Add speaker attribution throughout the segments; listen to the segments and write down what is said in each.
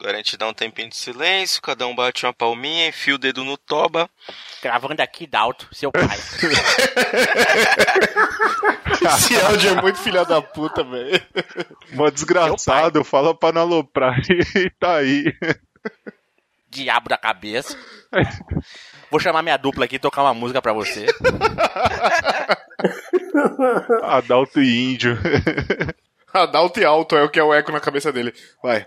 Speaker 1: Agora a gente dá um tempinho de silêncio, cada um bate uma palminha, enfia o dedo no toba.
Speaker 2: Gravando aqui, Dalto, seu pai.
Speaker 3: Esse áudio é muito filha da puta, velho.
Speaker 4: Mó desgraçado, fala pra não aloprar e tá aí.
Speaker 2: Diabo da cabeça. Vou chamar minha dupla aqui e tocar uma música pra você.
Speaker 4: Adalto e índio.
Speaker 3: Adalto e alto é o que é o eco na cabeça dele. Vai.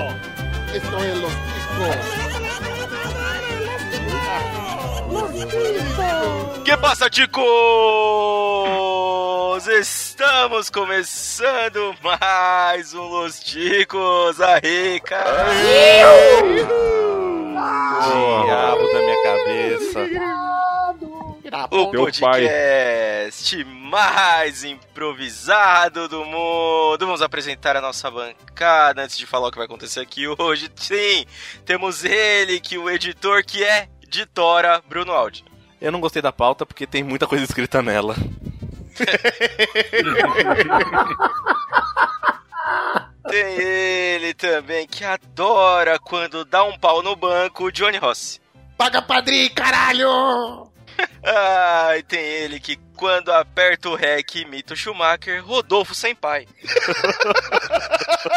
Speaker 5: Cabrón. Esto es los ticos.
Speaker 1: Que passa, ticos? Estamos começando mais um Los Ticos. Aí, cara.
Speaker 2: Diabo da minha cabeça.
Speaker 1: O podcast mais improvisado do mundo. Vamos apresentar a nossa bancada antes de falar o que vai acontecer aqui hoje. Sim, temos ele, que o editor que é de Tora, Bruno Aldi.
Speaker 2: Eu não gostei da pauta porque tem muita coisa escrita nela.
Speaker 1: Tem ele também, que adora quando dá um pau no banco, o Johnny Rossi.
Speaker 5: Paga padrinho, caralho!
Speaker 1: Ah, e tem ele que quando aperta o REC imita o Schumacher, Rodolfo sem pai.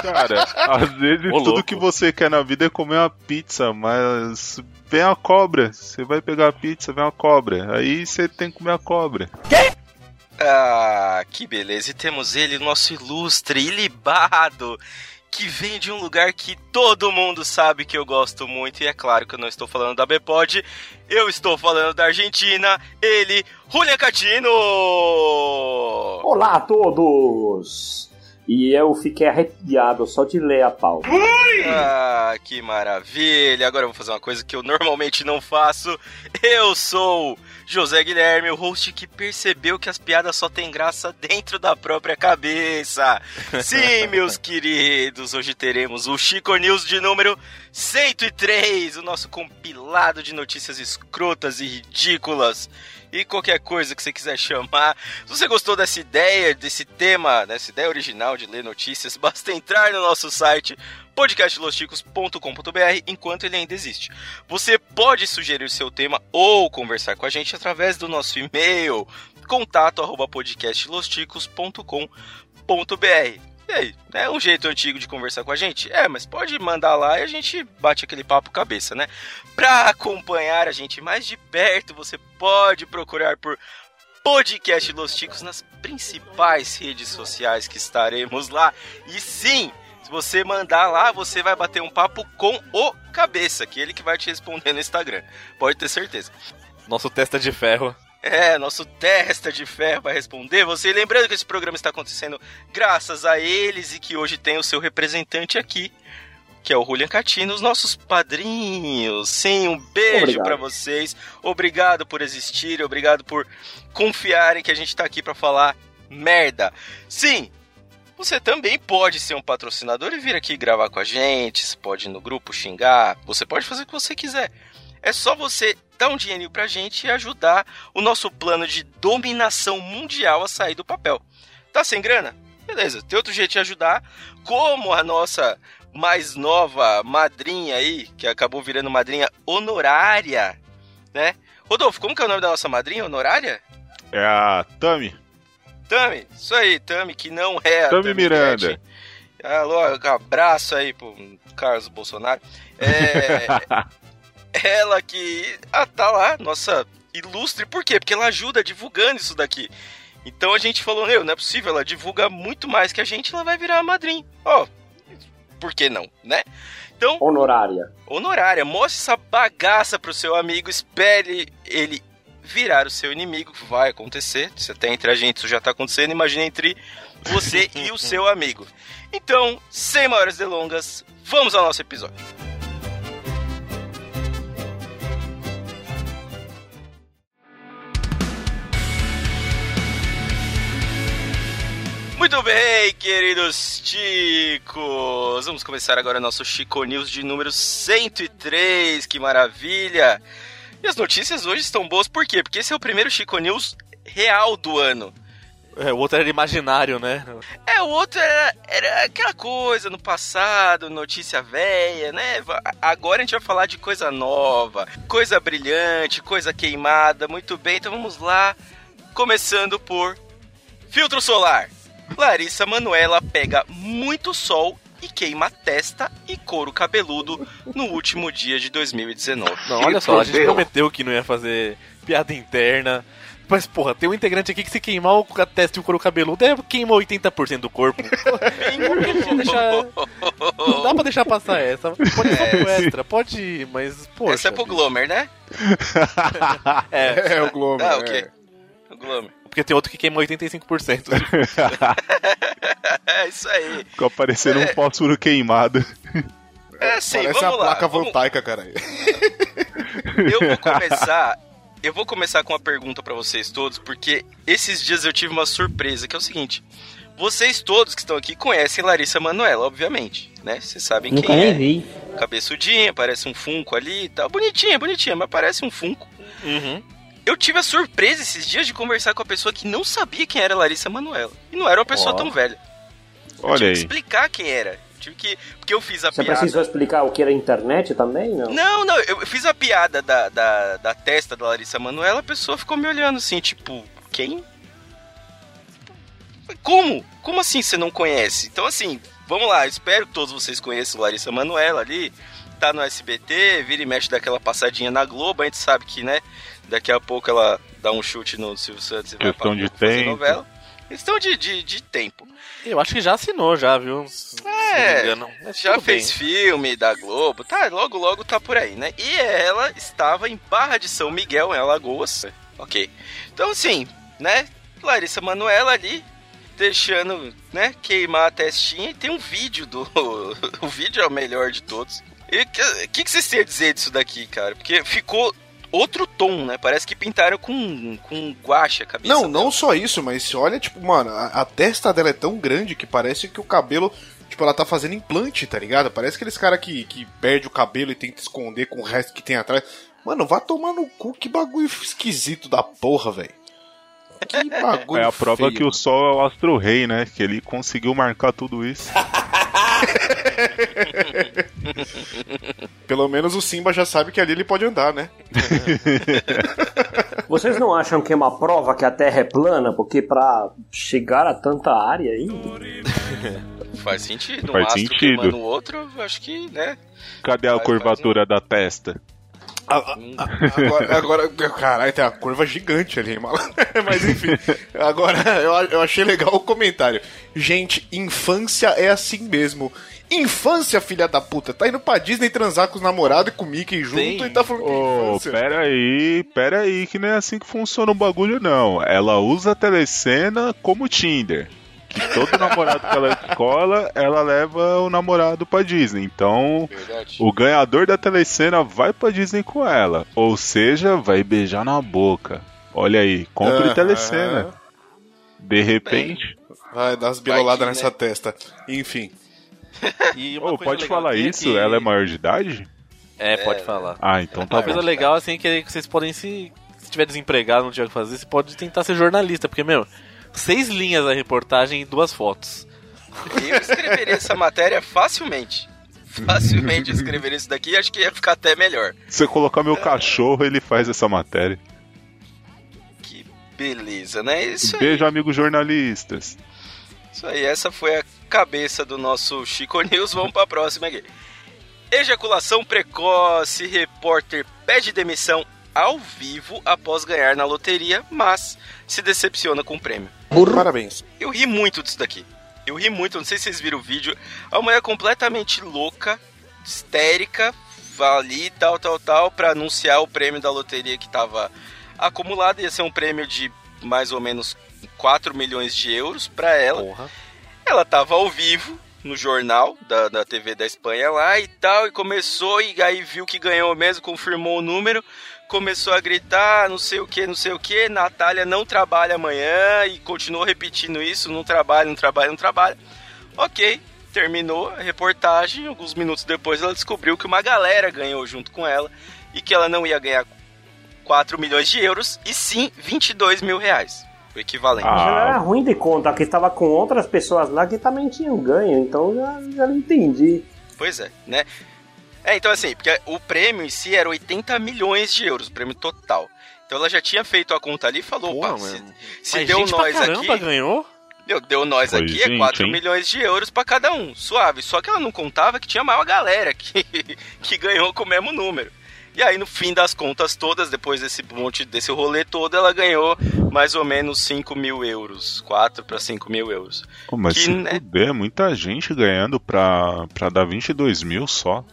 Speaker 4: Cara, às vezes
Speaker 2: Ô,
Speaker 4: tudo
Speaker 2: louco.
Speaker 4: que você quer na vida é comer uma pizza, mas vem a cobra. Você vai pegar a pizza, vem uma cobra. Aí você tem que comer a cobra.
Speaker 1: Ah, que beleza. E temos ele, nosso ilustre, ilibado, que vem de um lugar que todo mundo sabe que eu gosto muito. E é claro que eu não estou falando da Bepod, eu estou falando da Argentina. Ele, Julian Catino!
Speaker 6: Olá a todos! E eu fiquei arrepiado só de ler a pauta.
Speaker 1: Ah, que maravilha! Agora eu vou fazer uma coisa que eu normalmente não faço. Eu sou José Guilherme, o host que percebeu que as piadas só têm graça dentro da própria cabeça. Sim, meus queridos, hoje teremos o Chico News de número 103, o nosso compilado de notícias escrotas e ridículas. E qualquer coisa que você quiser chamar. Se você gostou dessa ideia, desse tema, dessa ideia original de ler notícias, basta entrar no nosso site podcastlosticos.com.br enquanto ele ainda existe. Você pode sugerir seu tema ou conversar com a gente através do nosso e-mail contato arroba podcastlosticos.com.br. E aí, é um jeito antigo de conversar com a gente? É, mas pode mandar lá e a gente bate aquele papo cabeça, né? Pra acompanhar a gente mais de perto, você pode procurar por Podcast Los Ticos nas principais redes sociais que estaremos lá. E sim, se você mandar lá, você vai bater um papo com o Cabeça, que é ele que vai te responder no Instagram. Pode ter certeza.
Speaker 2: Nosso testa de ferro.
Speaker 1: É, nosso testa de ferro vai responder você. Lembrando que esse programa está acontecendo graças a eles e que hoje tem o seu representante aqui, que é o Julian Catino, os nossos padrinhos. Sim, um beijo para vocês. Obrigado por existirem, obrigado por confiarem que a gente tá aqui para falar merda. Sim, você também pode ser um patrocinador e vir aqui gravar com a gente. Você pode ir no grupo xingar. Você pode fazer o que você quiser. É só você dar um dinheirinho pra gente e ajudar o nosso plano de dominação mundial a sair do papel. Tá sem grana? Beleza, tem outro jeito de ajudar, como a nossa mais nova madrinha aí, que acabou virando madrinha honorária, né? Rodolfo, como que é o nome da nossa madrinha honorária?
Speaker 4: É a Tami.
Speaker 1: Tami, isso aí, Tami, que não é a
Speaker 4: Tami Miranda.
Speaker 1: Guedes. Alô, abraço aí pro Carlos Bolsonaro. É, ela que ah, tá lá, nossa ilustre, por quê? Porque ela ajuda divulgando isso daqui. Então a gente falou, meu, não é possível, ela divulga muito mais que a gente, ela vai virar a madrinha. Ó, por que não, né? Então,
Speaker 6: Honorária.
Speaker 1: honorária. Mostre essa bagaça pro seu amigo, espere ele virar o seu inimigo, vai acontecer. Se até entre a gente isso já tá acontecendo, imagine entre você e o seu amigo. Então, sem maiores delongas, vamos ao nosso episódio. Muito bem, queridos Chicos! Vamos começar agora nosso Chico News de número 103, que maravilha! E as notícias hoje estão boas, por quê? Porque esse é o primeiro Chico News real do ano.
Speaker 2: É, o outro era imaginário, né?
Speaker 1: É, o outro era, era aquela coisa no passado, notícia velha, né? Agora a gente vai falar de coisa nova, coisa brilhante, coisa queimada. Muito bem, então vamos lá. Começando por filtro solar. Larissa Manuela pega muito sol e queima testa e couro cabeludo no último dia de 2019.
Speaker 2: Não, olha só, a gente prometeu que não ia fazer piada interna. Mas, porra, tem um integrante aqui que se queimar o a testa e o couro cabeludo, é, queima 80% do corpo. Deixar- Não dá pra deixar passar essa. Pode ir só pro extra, pode ir, mas, poxa.
Speaker 1: Essa é pro Glomer, né?
Speaker 2: É,
Speaker 3: É, o Globo.
Speaker 1: Ah, ok. O Glomer.
Speaker 2: Porque tem outro que queima 85%.
Speaker 1: É isso aí.
Speaker 4: Ficou parecendo um fósforo queimado.
Speaker 1: É assim,
Speaker 3: Parece a
Speaker 1: vamos lá.
Speaker 3: placa
Speaker 1: vamos-
Speaker 3: voltaica, caralho.
Speaker 1: Eu vou começar. Eu vou começar com uma pergunta pra vocês todos, porque esses dias eu tive uma surpresa, que é o seguinte. Vocês todos que estão aqui conhecem Larissa Manoela, obviamente, né? Vocês sabem
Speaker 6: Nunca
Speaker 1: quem é.
Speaker 6: vi.
Speaker 1: Cabeçudinha, parece um funko ali e tal. Bonitinha, bonitinha, mas parece um funko.
Speaker 2: Uhum.
Speaker 1: Eu tive a surpresa esses dias de conversar com a pessoa que não sabia quem era Larissa Manoela. E não era uma pessoa
Speaker 2: Ó.
Speaker 1: tão velha. Eu
Speaker 4: Olha
Speaker 1: tive
Speaker 4: aí.
Speaker 1: que explicar quem era. Tive que. Porque eu fiz a
Speaker 6: Você
Speaker 1: piada.
Speaker 6: precisou explicar o que era internet também? Não.
Speaker 1: Não, não, eu fiz a piada da, da, da testa da Larissa Manoela, a pessoa ficou me olhando assim, tipo, quem? Como? Como assim você não conhece? Então, assim, vamos lá, eu espero que todos vocês conheçam Larissa Manoela ali, tá no SBT, vira e mexe daquela passadinha na Globo, a gente sabe que, né, daqui a pouco ela dá um chute no Silvio Santos e vai
Speaker 4: Questão
Speaker 1: pra
Speaker 4: de tempo.
Speaker 1: novela. Questão de, de, de tempo.
Speaker 2: Eu acho que já assinou, já, viu? Se se não me
Speaker 1: É, Já fez
Speaker 2: bem.
Speaker 1: filme da Globo, tá? Logo, logo tá por aí, né? E ela estava em Barra de São Miguel, em Alagoas. Ok. Então, assim, né? Larissa Manoela ali, deixando, né? Queimar a testinha. E tem um vídeo do. o vídeo é o melhor de todos. E o que, que, que vocês têm a dizer disso daqui, cara? Porque ficou outro tom, né? Parece que pintaram com, com guache a cabeça.
Speaker 3: Não,
Speaker 1: dela.
Speaker 3: não só isso, mas olha, tipo, mano, a, a testa dela é tão grande que parece que o cabelo. Tipo, ela tá fazendo implante, tá ligado? Parece aqueles caras que, que perde o cabelo e tenta esconder com o resto que tem atrás. Mano, vá tomar no cu, que bagulho esquisito da porra, velho. Que bagulho
Speaker 4: É a prova
Speaker 3: feio.
Speaker 4: que o Sol é o Astro Rei, né? Que ele conseguiu marcar tudo isso.
Speaker 3: Pelo menos o Simba já sabe que ali ele pode andar, né?
Speaker 6: Vocês não acham que é uma prova que a Terra é plana? Porque pra chegar a tanta área aí.
Speaker 1: Faz sentido.
Speaker 4: Faz
Speaker 1: um astro
Speaker 4: sentido.
Speaker 1: queimando o outro, eu acho que, né?
Speaker 4: Cadê a
Speaker 1: Faz-
Speaker 4: curvatura da testa?
Speaker 3: A- a- Agora, agora, caralho, tem uma curva gigante ali, malandro. Mas enfim, agora eu, eu achei legal o comentário. Gente, infância é assim mesmo. Infância, filha da puta. Tá indo pra Disney transar com os namorados e com o Mickey junto
Speaker 2: Sim.
Speaker 3: e tá falando que é
Speaker 4: Ô,
Speaker 3: infância.
Speaker 4: pera aí, pera aí, que não é assim que funciona o bagulho, não. Ela usa a telecena como Tinder. Que todo namorado pela escola, ela leva o namorado pra Disney. Então,
Speaker 1: Verdade.
Speaker 4: o ganhador da telecena vai pra Disney com ela. Ou seja, vai beijar na boca. Olha aí, compre
Speaker 3: Aham.
Speaker 4: telecena. De repente.
Speaker 3: Vai dar as biloladas
Speaker 1: que,
Speaker 3: nessa
Speaker 1: né?
Speaker 3: testa. Enfim.
Speaker 2: E coisa
Speaker 4: pode falar
Speaker 2: é
Speaker 4: isso?
Speaker 2: que-
Speaker 4: Ela é maior de idade?
Speaker 2: É, pode falar.
Speaker 4: Ah, então tá
Speaker 2: Uma coisa legal, assim, que vocês podem se. Se tiver desempregado, não tiver o que fazer, você pode tentar ser jornalista, porque, meu, seis linhas da reportagem e duas fotos.
Speaker 1: Eu escreveria essa matéria facilmente. Facilmente eu escreveria isso daqui e acho que ia ficar até melhor.
Speaker 4: Se você colocar meu cachorro, ele faz essa matéria.
Speaker 1: Que beleza, né? Isso aí,
Speaker 4: Beijo, amigos jornalistas.
Speaker 1: isso aí. Essa foi a cabeça do nosso Chico News. Vamos pra próxima aqui. Ejaculação precoce. Repórter pede demissão ao vivo após ganhar na loteria, mas se decepciona com o prêmio.
Speaker 3: Parabéns.
Speaker 1: Eu ri muito disso daqui. Eu ri muito, não sei se vocês viram o vídeo. A mulher completamente louca, histérica, ali, tal, tal, tal, pra anunciar o prêmio da loteria que tava acumulado. Ia ser um prêmio de mais ou menos 4 milhões de euros pra ela.
Speaker 2: Porra.
Speaker 1: Ela tava ao vivo no jornal da, da TV da Espanha lá e tal, e começou, e aí viu que ganhou mesmo, confirmou o número, começou a gritar, não sei o que, não sei o que, Natália não trabalha amanhã, e continuou repetindo isso, não trabalha, não trabalha, não trabalha. Ok, terminou a reportagem, alguns minutos depois ela descobriu que uma galera ganhou junto com ela, e que ela não ia ganhar 4 milhões de euros, e sim 22 mil reais. O equivalente.
Speaker 4: Ah.
Speaker 6: era ruim de conta, que estava com outras pessoas lá que também tinham ganho, então já, já não entendi.
Speaker 1: Pois é, né? É, então assim, porque o prêmio em si era 80 milhões de euros, o prêmio total. Então ela já tinha feito a conta ali e falou,
Speaker 2: Porra,
Speaker 1: opa, se,
Speaker 2: mano.
Speaker 1: se
Speaker 2: Mas
Speaker 1: deu
Speaker 2: gente
Speaker 1: nós
Speaker 2: pra caramba
Speaker 1: aqui,
Speaker 2: ganhou.
Speaker 1: deu, deu nós
Speaker 4: Foi
Speaker 1: aqui é
Speaker 4: gente,
Speaker 1: 4
Speaker 4: hein?
Speaker 1: milhões de euros pra cada um, suave. Só que ela não contava que tinha maior galera que, que ganhou com o mesmo número. E aí, no fim das contas todas, depois desse monte, desse rolê todo, ela ganhou mais ou menos 5 mil euros. 4 para 5 mil euros.
Speaker 4: Pô, mas
Speaker 1: Que,
Speaker 4: se
Speaker 1: né?
Speaker 4: fuder, muita gente ganhando pra, pra dar 22 mil só.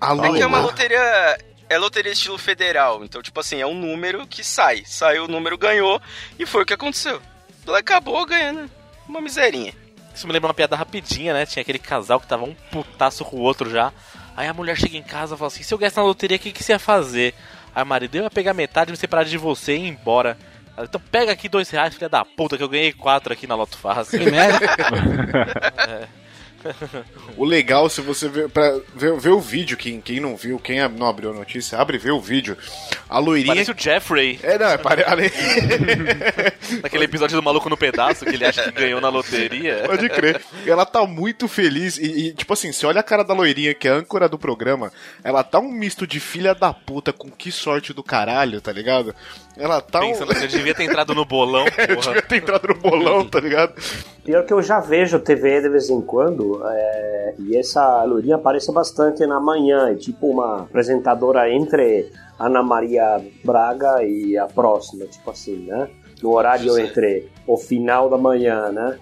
Speaker 3: Alô,
Speaker 1: É que é uma loteria. É loteria estilo federal. Então, tipo assim, é um número que sai. Saiu o número, ganhou. E foi o que aconteceu. Ela acabou ganhando uma miserinha.
Speaker 2: Isso me lembra uma piada rapidinha, né? Tinha aquele casal que tava um putaço com o outro já. Aí a mulher chega em casa e fala assim: se eu gastar na loteria, o que, que você ia fazer? Aí o marido, eu ia pegar metade, me separar de você e ir embora. Ela, então pega aqui dois reais, filha da puta, que eu ganhei quatro aqui na Loto Fácil.
Speaker 7: Que merda.
Speaker 3: O legal, se você ver, pra ver, ver o vídeo, quem, quem não viu, quem não abriu a notícia, abre e vê o vídeo. A loirinha.
Speaker 2: Parece o Jeffrey,
Speaker 3: É, não, é pare...
Speaker 2: naquele episódio do Maluco no Pedaço, que ele acha que ganhou na loteria.
Speaker 3: Pode crer. Ela tá muito feliz. E, e, tipo assim, você olha a cara da loirinha, que é a âncora do programa, ela tá um misto de filha da puta com que sorte do caralho, tá ligado? Ela tá um.
Speaker 2: Pensando que ele devia ter entrado no bolão,
Speaker 3: Devia
Speaker 2: porra.
Speaker 3: ter entrado no bolão, tá ligado?
Speaker 6: Pior que eu já vejo TV de vez em quando, é, e essa loirinha aparece bastante na manhã, é tipo uma apresentadora entre Ana Maria Braga e a próxima, tipo assim, né? No horário
Speaker 1: Sei.
Speaker 6: entre o final da manhã, né?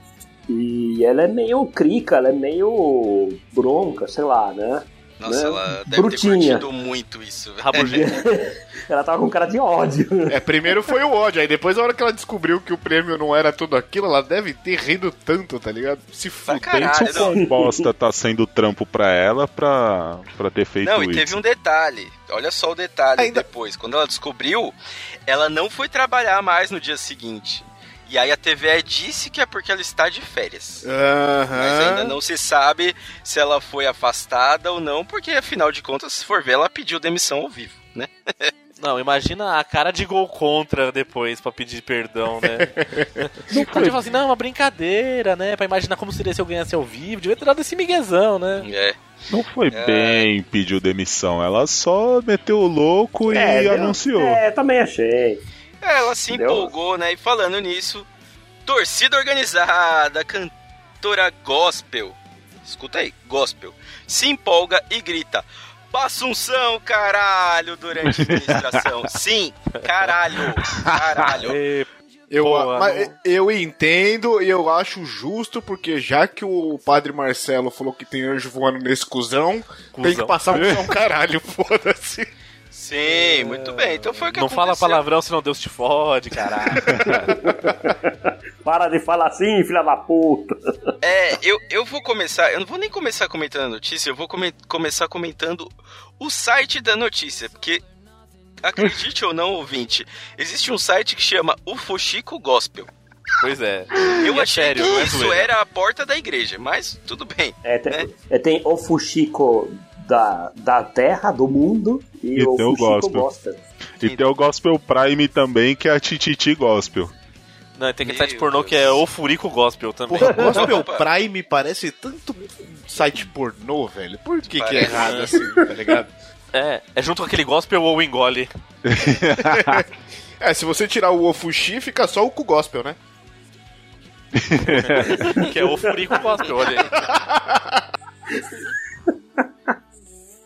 Speaker 6: E ela é meio crica, ela é meio bronca, sei lá, né?
Speaker 1: Nossa,
Speaker 6: Né?
Speaker 1: ela deve
Speaker 6: Brutinha.
Speaker 1: ter curtido muito isso. velho.
Speaker 6: Ela tava com cara de ódio.
Speaker 3: É, primeiro foi o ódio, aí depois, a hora que ela descobriu que o prêmio não era tudo aquilo, ela deve ter rido tanto, tá ligado? Se
Speaker 4: Pensa o quão bosta tá sendo trampo pra ela pra, pra ter feito
Speaker 1: Não, e
Speaker 4: isso.
Speaker 1: teve um detalhe. Olha só o detalhe
Speaker 3: Ainda-
Speaker 1: depois. Quando ela descobriu, ela não foi trabalhar mais no dia seguinte. E aí a TVE disse que é porque ela está de férias. Mas ainda não se sabe se ela foi afastada ou não, porque afinal de contas, se for ver, ela pediu demissão ao vivo, né?
Speaker 2: Não, imagina a cara de gol contra depois pra pedir perdão, né?
Speaker 4: Não
Speaker 2: Ela tipo assim, não, é uma brincadeira, né? Pra imaginar como seria se eu ganhasse ao vivo. Devia ter dado esse miguezão, né?
Speaker 1: É.
Speaker 4: Não foi
Speaker 1: É.
Speaker 4: bem pediu demissão, ela só meteu o louco e
Speaker 6: É, deu-
Speaker 4: anunciou.
Speaker 6: É, também achei.
Speaker 1: É, Ela se
Speaker 6: Deu?
Speaker 1: empolgou, né? E falando nisso, torcida organizada, cantora gospel, escuta aí, gospel, se empolga e grita: Passunção, caralho, durante a administração. Sim, caralho, caralho.
Speaker 3: Eu,
Speaker 2: Pô,
Speaker 3: mas eu entendo e eu acho justo, porque já que o padre Marcelo falou que tem anjo voando nesse cuzão, tem que passar um cuzão caralho, foda-se.
Speaker 1: Sim, muito bem. Então foi o que
Speaker 2: não fala
Speaker 1: aconteceu.
Speaker 2: palavrão, senão Deus te fode, caralho.
Speaker 6: Para de falar assim, filha da puta.
Speaker 1: É, eu, eu vou começar, eu não vou nem começar comentando a notícia, eu vou come- começar comentando o site da notícia, porque acredite ou não, ouvinte, existe um site que chama o Fuxico Gospel.
Speaker 2: pois é.
Speaker 1: Eu
Speaker 2: é
Speaker 1: achei
Speaker 2: sério,
Speaker 1: que
Speaker 2: é
Speaker 1: isso era a porta da igreja, mas tudo bem.
Speaker 6: É, tem,
Speaker 1: É.
Speaker 6: é, tem o Fuxico da, da terra, do mundo, e,
Speaker 4: E
Speaker 6: o
Speaker 4: tem o gospel.
Speaker 6: gospel.
Speaker 4: E tem o Gospel Prime também, que é a Tititi Gospel.
Speaker 2: Não, tem aquele
Speaker 1: Meu
Speaker 2: site pornô
Speaker 1: Deus.
Speaker 2: que é o Furico Gospel também.
Speaker 3: Porra, Gospel. Prime parece tanto site pornô, velho. Por que, que é errado assim, tá ligado?
Speaker 2: É, é junto com aquele gospel ou engole.
Speaker 3: É, se você tirar o Ofushi, fica só o cu gospel, né?
Speaker 2: Que é o Furico Gospel, olha aí.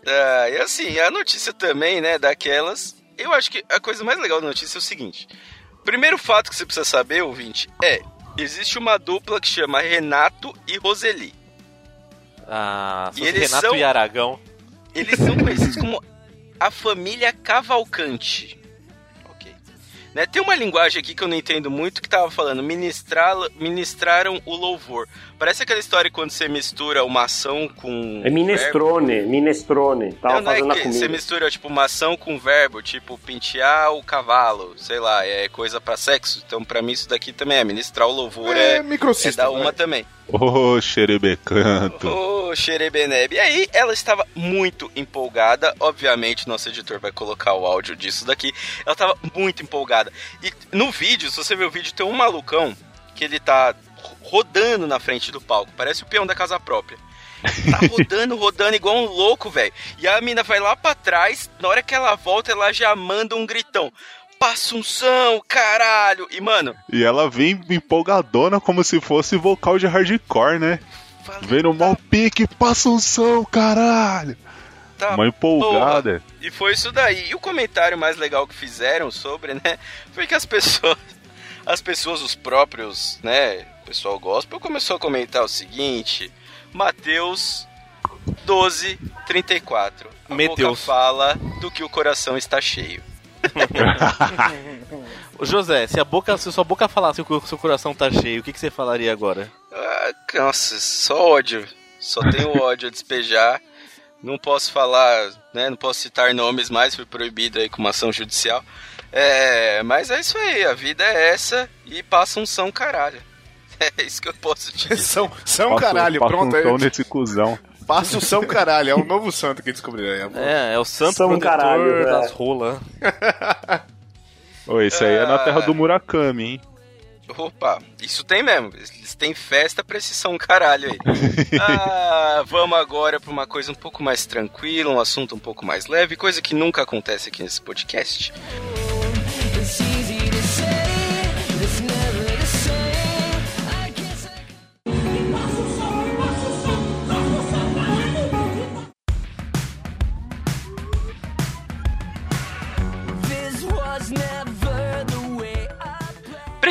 Speaker 1: Ah, e assim, a notícia também, né, daquelas. Eu acho que a coisa mais legal da notícia é o seguinte: primeiro fato que você precisa saber, ouvinte, é. Existe uma dupla que chama Renato e Roseli.
Speaker 2: Ah,
Speaker 1: E eles
Speaker 2: Renato
Speaker 1: são-
Speaker 2: e Aragão.
Speaker 1: Eles são conhecidos como a família Cavalcante. Né, tem uma linguagem aqui que eu não entendo muito que tava falando, ministrar, ministraram o louvor. Parece aquela história quando você mistura uma ação com.
Speaker 6: É minestrone, minestrone. Tava
Speaker 1: Não, não é
Speaker 6: fazendo a
Speaker 1: que
Speaker 6: comida.
Speaker 1: você mistura tipo uma ação com verbo, tipo pentear o cavalo, sei lá, é coisa pra sexo. Então pra mim isso daqui também é ministrar o louvor é,
Speaker 3: É,
Speaker 1: é dar uma também.
Speaker 4: Ô, xerebecanto.
Speaker 1: Ô, Ô, Xerebeneb. E aí, ela estava muito empolgada. Obviamente, nosso editor vai colocar o áudio disso daqui. Ela estava muito empolgada. E no vídeo, se você ver o vídeo, tem um malucão que ele tá rodando na frente do palco. Parece o peão da casa própria. Tá rodando, rodando igual um louco, velho. E a mina vai lá pra trás. Na hora que ela volta, ela já manda um gritão. Passunção, caralho! E, mano,
Speaker 4: E ela vem empolgadona como se fosse vocal de hardcore, né?
Speaker 1: fala,
Speaker 4: Vem no mal pique, passa um som, caralho!
Speaker 1: tá
Speaker 4: Uma empolgada.
Speaker 1: E foi isso daí. E o comentário mais legal que fizeram sobre, né, foi que as pessoas, as pessoas, os próprios, né, o pessoal gospel começou a comentar o seguinte: Mateus 12, 34. A
Speaker 2: Meteus.
Speaker 1: boca fala do que o coração está cheio.
Speaker 2: José, se a boca, se sua boca falasse que o seu coração tá cheio, o que, que você falaria agora?
Speaker 1: Ah, nossa, só ódio. Só tenho ódio a despejar. Não posso falar, né? Não posso citar nomes mais, fui proibido aí com uma ação judicial. É, mas é isso aí, a vida é essa e passa um são caralho. É isso que eu posso te dizer.
Speaker 3: São, são
Speaker 4: Passa-
Speaker 3: caralho,
Speaker 4: passa
Speaker 3: pronto.
Speaker 4: um
Speaker 3: aí.
Speaker 4: nesse cuzão.
Speaker 3: Passa o São Caralho, é o novo santo que descobriram aí.
Speaker 2: É, é o santo
Speaker 6: São
Speaker 2: protetor
Speaker 6: caralho,
Speaker 2: das
Speaker 6: é.
Speaker 2: rolas.
Speaker 4: Ô, esse aí é na terra do Murakami, hein?
Speaker 1: Opa, isso tem mesmo. Eles têm festa pra esse São Caralho aí. Ah, vamos agora pra uma coisa um pouco mais tranquila, um assunto um pouco mais leve, coisa que nunca acontece aqui nesse podcast.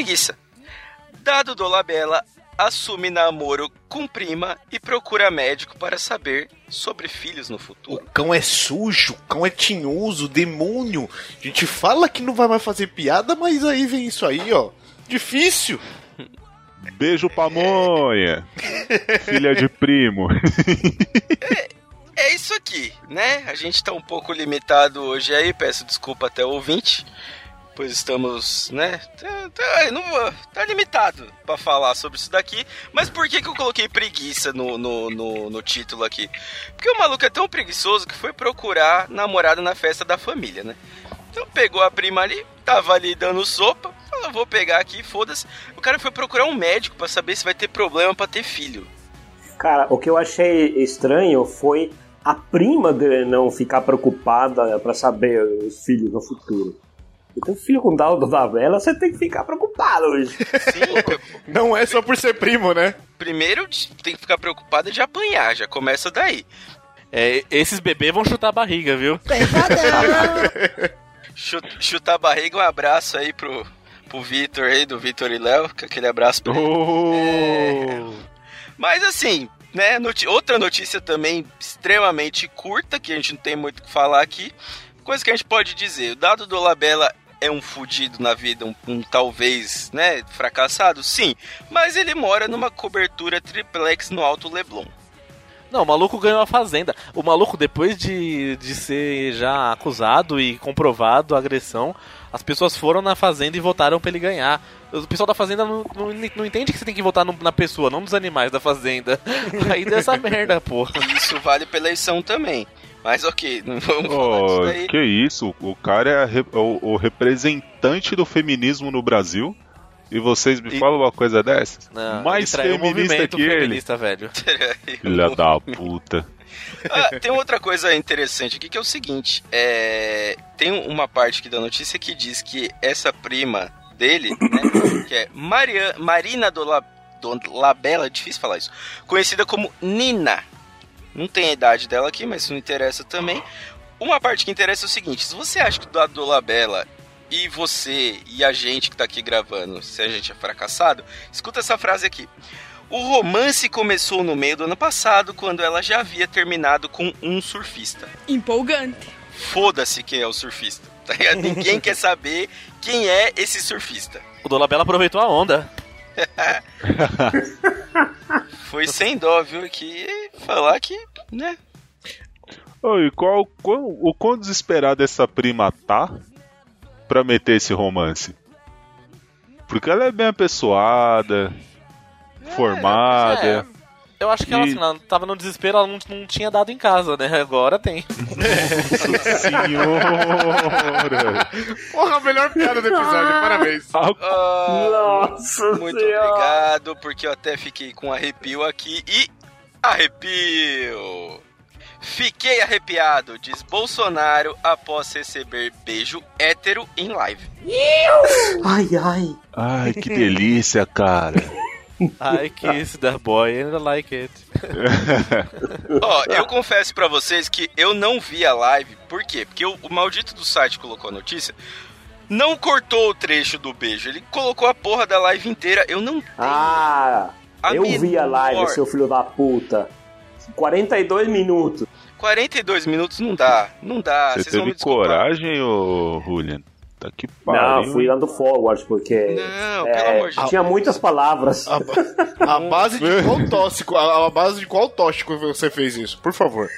Speaker 1: Preguiça. Dado Dolabella assume namoro com prima e procura médico para saber sobre filhos no
Speaker 3: O
Speaker 1: futuro.
Speaker 3: cão é sujo, o cão é tinhoso, demônio. A gente fala que não vai mais fazer piada, mas aí vem isso aí, ó. Difícil.
Speaker 4: Beijo pamonha! Filha de primo.
Speaker 1: É isso aqui, né? A gente tá um pouco limitado hoje aí, peço desculpa até o ouvinte, pois estamos, né? Tá, tá- não tá limitado pra falar sobre isso daqui. Mas por que, que eu coloquei preguiça no, no, no, no título aqui? Porque o maluco é tão preguiçoso que foi procurar namorada na festa da família, né? Então pegou a prima ali, tava ali dando sopa, falou, vou pegar aqui, foda-se. O cara foi procurar um médico pra saber se vai ter problema pra ter filho.
Speaker 6: Cara, o que eu achei estranho foi a prima dele não ficar preocupada pra saber os filhos no futuro. Então, filho com Daldo da vela, você tem que ficar preocupado hoje.
Speaker 1: Sim,
Speaker 3: Não é só por ser primo, né?
Speaker 1: primeiro tem que ficar preocupada de apanhar, já começa daí.
Speaker 2: É, esses bebês vão chutar a barriga, viu?
Speaker 1: Chu- Chutar a barriga, um abraço aí pro, pro Vitor aí, do Vitor e Léo, com aquele abraço pra ele.
Speaker 4: Oh.
Speaker 1: Mas assim, né, noti- outra notícia também extremamente curta, que a gente não tem muito o que falar aqui, coisa que a gente pode dizer, o dado do Labella é um fudido na vida, um, um talvez, né, fracassado? Sim, mas ele mora numa cobertura triplex no Alto Leblon.
Speaker 2: Não, o maluco ganhou a fazenda. O maluco, depois de, de ser já acusado e comprovado a agressão, as pessoas foram na fazenda e votaram pra ele ganhar. O pessoal da fazenda não, não, não entende que você tem que votar na pessoa, não nos animais da fazenda. Aí dessa merda, porra.
Speaker 1: Isso vale pra eleição também. Mas ok, não vamos falar disso
Speaker 4: Oh, que isso? O cara é o, o representante do feminismo no Brasil. E vocês me
Speaker 2: E-
Speaker 4: falam uma coisa dessas?
Speaker 2: Não,
Speaker 4: Mais
Speaker 2: ele
Speaker 4: feminista
Speaker 2: movimento
Speaker 4: que ele.
Speaker 2: feminista, velho.
Speaker 4: Filha da puta.
Speaker 1: Ah, tem outra coisa interessante aqui que é o seguinte: é, tem uma parte aqui da notícia que diz que essa prima dele, né, que é Maria, Marina do, La, do Labella, é difícil falar isso, conhecida como Nina. Não tem a idade dela aqui, mas isso não interessa também. Uma parte que interessa é o seguinte: se você acha que o do Labella e você e a gente que tá aqui gravando, se a gente é fracassado, escuta essa frase aqui. O romance começou no meio do ano passado, quando ela já havia terminado com um surfista.
Speaker 7: Empolgante.
Speaker 1: Foda-se quem é o surfista. tá? Ninguém quer saber quem é esse surfista.
Speaker 2: O Dolabella aproveitou a onda.
Speaker 1: Foi sem dó, viu? Que falar que, né?
Speaker 4: Ô, e qual, qual- o quão desesperada essa prima tá pra meter esse romance? Porque ela é bem apessoada, formada.
Speaker 2: Eu acho que ela,
Speaker 4: E-
Speaker 2: assim, ela tava no desespero, ela não, não tinha dado em casa, né? Agora tem.
Speaker 4: Senhora!
Speaker 3: Porra, a melhor piada do episódio, parabéns.
Speaker 1: Ah,
Speaker 6: Nossa
Speaker 1: muito
Speaker 6: Senhora.
Speaker 1: obrigado, porque eu até fiquei com arrepio aqui e arrepio. Fiquei arrepiado, diz Bolsonaro após receber beijo hétero em live.
Speaker 6: Ai, ai.
Speaker 4: Ai, que delícia, cara.
Speaker 2: I kiss the boy and I like it.
Speaker 1: Ó, eu confesso pra vocês que eu não vi a live, por quê? Porque o, o maldito do site colocou a notícia, não cortou o trecho do beijo, ele colocou a porra da live inteira. Eu não tenho
Speaker 6: Ah,
Speaker 1: a
Speaker 6: eu vi a live, seu filho da puta. 42 minutos.
Speaker 1: 42 minutos não dá, não dá.
Speaker 4: Você
Speaker 1: Vocês vão me
Speaker 4: teve coragem, ô Julian? Tá que pariu.
Speaker 6: Não, fui dando forward, porque
Speaker 1: Não,
Speaker 6: é,
Speaker 1: pelo amor de Deus.
Speaker 6: tinha muitas palavras.
Speaker 3: A, a base de qual tóxico? A, a base de qual tóxico você fez isso? Por favor.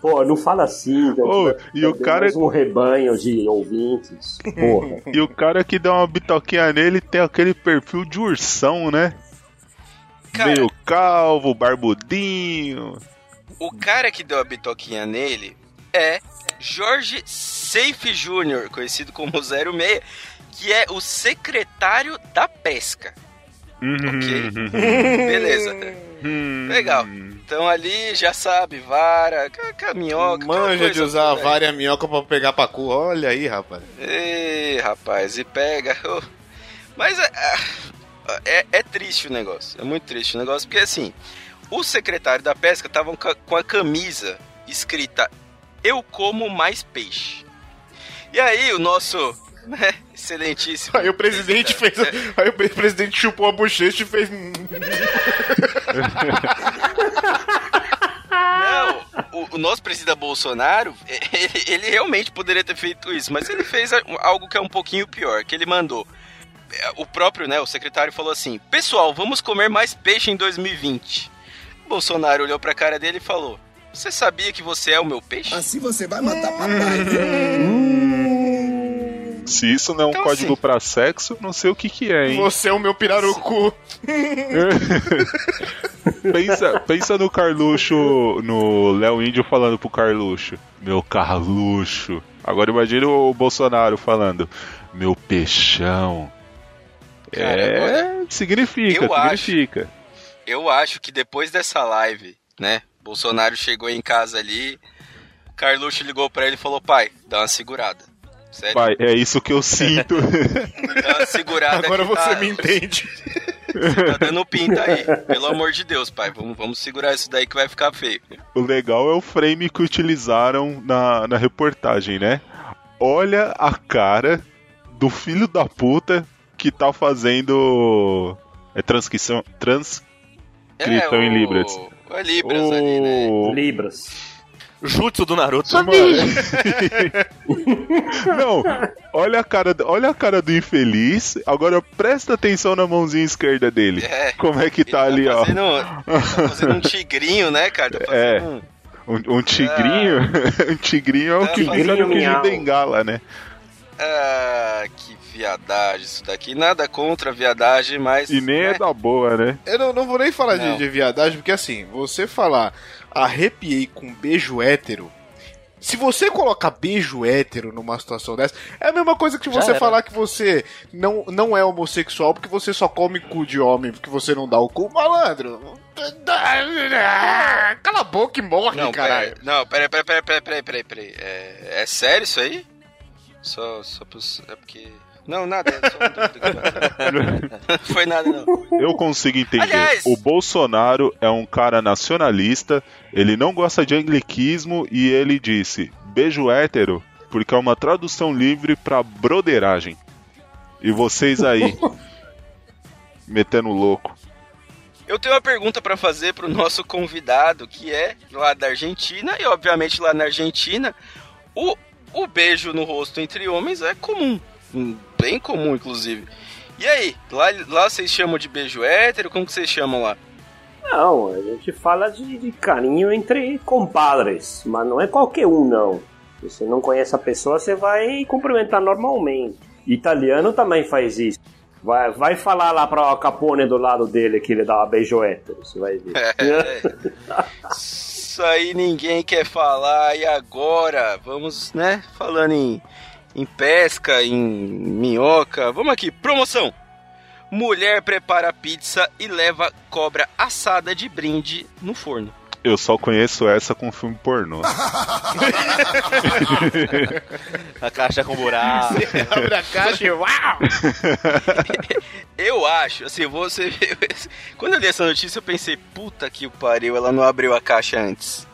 Speaker 6: Pô, não fala assim.
Speaker 4: Ô, e o cara-
Speaker 6: mais um rebanho de ouvintes. Porra.
Speaker 4: E o cara que dá uma bitoquinha nele tem aquele perfil de ursão, né?
Speaker 1: Cara,
Speaker 4: Meio calvo, barbudinho.
Speaker 1: o cara que deu a bitoquinha nele é Jorge Seife Júnior, conhecido como 06, que é o secretário da pesca. Ok. Beleza.
Speaker 4: Hum.
Speaker 1: Legal. Então ali já sabe, vara, ca- ca- minhoca. aquela
Speaker 3: Manja de usar a vara e a minhoca pra pegar pacu. Olha aí, rapaz.
Speaker 1: Ei, rapaz, e pega. ô. Mas é, é, é triste o negócio. É muito triste o negócio, porque assim, o secretário da pesca tava com a camisa escrita Eu como mais peixe. E aí o nosso, né, excelentíssimo.
Speaker 3: Aí o presidente fez. Aí o pre- presidente chupou a bochecha e fez.
Speaker 1: Não, o, o nosso presidente Bolsonaro, ele, ele realmente poderia ter feito isso, mas ele fez algo que é um pouquinho pior, que ele mandou. é, O próprio, né, o secretário falou assim: Pessoal, vamos comer mais peixe em 2020. Bolsonaro olhou pra cara dele e falou: Você sabia que você é o meu peixe?
Speaker 7: Assim você vai matar papai.
Speaker 4: Se isso não é um
Speaker 1: Então,
Speaker 4: código
Speaker 1: assim-
Speaker 4: pra sexo, não sei o que que é, hein?
Speaker 3: Você é o meu pirarucu.
Speaker 4: pensa, pensa no Carluxo, no Léo Índio falando pro Carluxo. Meu Carluxo. Agora imagine o Bolsonaro falando. Meu peixão.
Speaker 1: Cara,
Speaker 4: é,
Speaker 1: olha,
Speaker 4: significa,
Speaker 1: eu acho-
Speaker 4: significa.
Speaker 1: Eu acho que depois dessa live, né, Bolsonaro chegou em casa ali, Carluxo ligou pra ele e falou: Pai, dá uma segurada. Sério,
Speaker 4: Pai, é isso que eu sinto.
Speaker 1: segurada
Speaker 3: Agora
Speaker 1: que
Speaker 3: você
Speaker 1: tá-
Speaker 3: me entende.
Speaker 1: Tá dando pinta aí. Pelo amor de Deus, pai. Vamos, vamos segurar isso daí que vai ficar feio.
Speaker 4: o legal é o frame que utilizaram na, na reportagem, né? Olha a cara do filho da puta que tá fazendo. É transcrição. Transcrição em Libras.
Speaker 1: É Libras ali, né?
Speaker 4: O-
Speaker 6: Libras.
Speaker 2: Jutsu do Naruto.
Speaker 4: Não, olha a cara, olha a cara do infeliz. Agora presta atenção na mãozinha esquerda dele.
Speaker 1: É.
Speaker 4: Como é que
Speaker 1: Ele
Speaker 4: tá ali, ó?
Speaker 1: fazendo, Tá fazendo um tigrinho, né, cara? Tá
Speaker 4: É.
Speaker 1: um-
Speaker 4: Um, um tigrinho. um tigrinho é o que
Speaker 1: Tigrinho
Speaker 4: vira no que de bengala, né?
Speaker 1: Ah, que viadagem isso daqui. Nada contra a viadagem, mas.
Speaker 4: E nem
Speaker 1: né?
Speaker 4: é da boa, né?
Speaker 3: Eu não, não vou nem falar de, de viadagem, porque assim, você falar arrepiei com beijo hétero. Se você colocar beijo hétero numa situação dessa, é a mesma coisa que você falar que você não, não é homossexual porque você só come cu de homem, porque você não dá o cu. Malandro! Cala a boca e morre,
Speaker 1: Não,
Speaker 3: caralho.
Speaker 1: pera, não, peraí, peraí, peraí, peraí, peraí, peraí, peraí. É, é sério isso aí? Só, só pros, é porque... Não, nada. Não foi nada, não.
Speaker 4: Eu consigo entender.
Speaker 1: Aliás-
Speaker 4: O Bolsonaro é um cara nacionalista, ele não gosta de angliquismo e ele disse beijo hétero porque é uma tradução livre pra broderagem. E vocês aí, metendo louco.
Speaker 1: Eu tenho uma pergunta pra fazer pro nosso convidado, que é lá da Argentina, e obviamente lá na Argentina, o, o beijo no rosto entre homens é comum. Bem comum, inclusive. E aí, lá, lá vocês chamam de beijo hétero? Como que vocês chamam lá?
Speaker 6: Não, a gente fala de, de carinho entre compadres, mas não é qualquer um, não. Se você não conhece a pessoa, você vai cumprimentar normalmente. Italiano também faz isso. Vai, vai falar lá pra Capone do lado dele que ele dá uma beijoeta. Você vai ver.
Speaker 1: É. Isso aí ninguém quer falar. E agora? Vamos, né? Falando em, em pesca, em minhoca. Vamos aqui, promoção. Mulher prepara pizza e leva cobra assada de brinde no forno.
Speaker 4: Eu só conheço essa com filme pornô.
Speaker 2: A caixa com buraco.
Speaker 3: Abre a caixa e uau!
Speaker 1: Eu acho, assim, você. Quando eu li essa notícia, eu pensei, puta que o pariu, ela não abriu a caixa antes.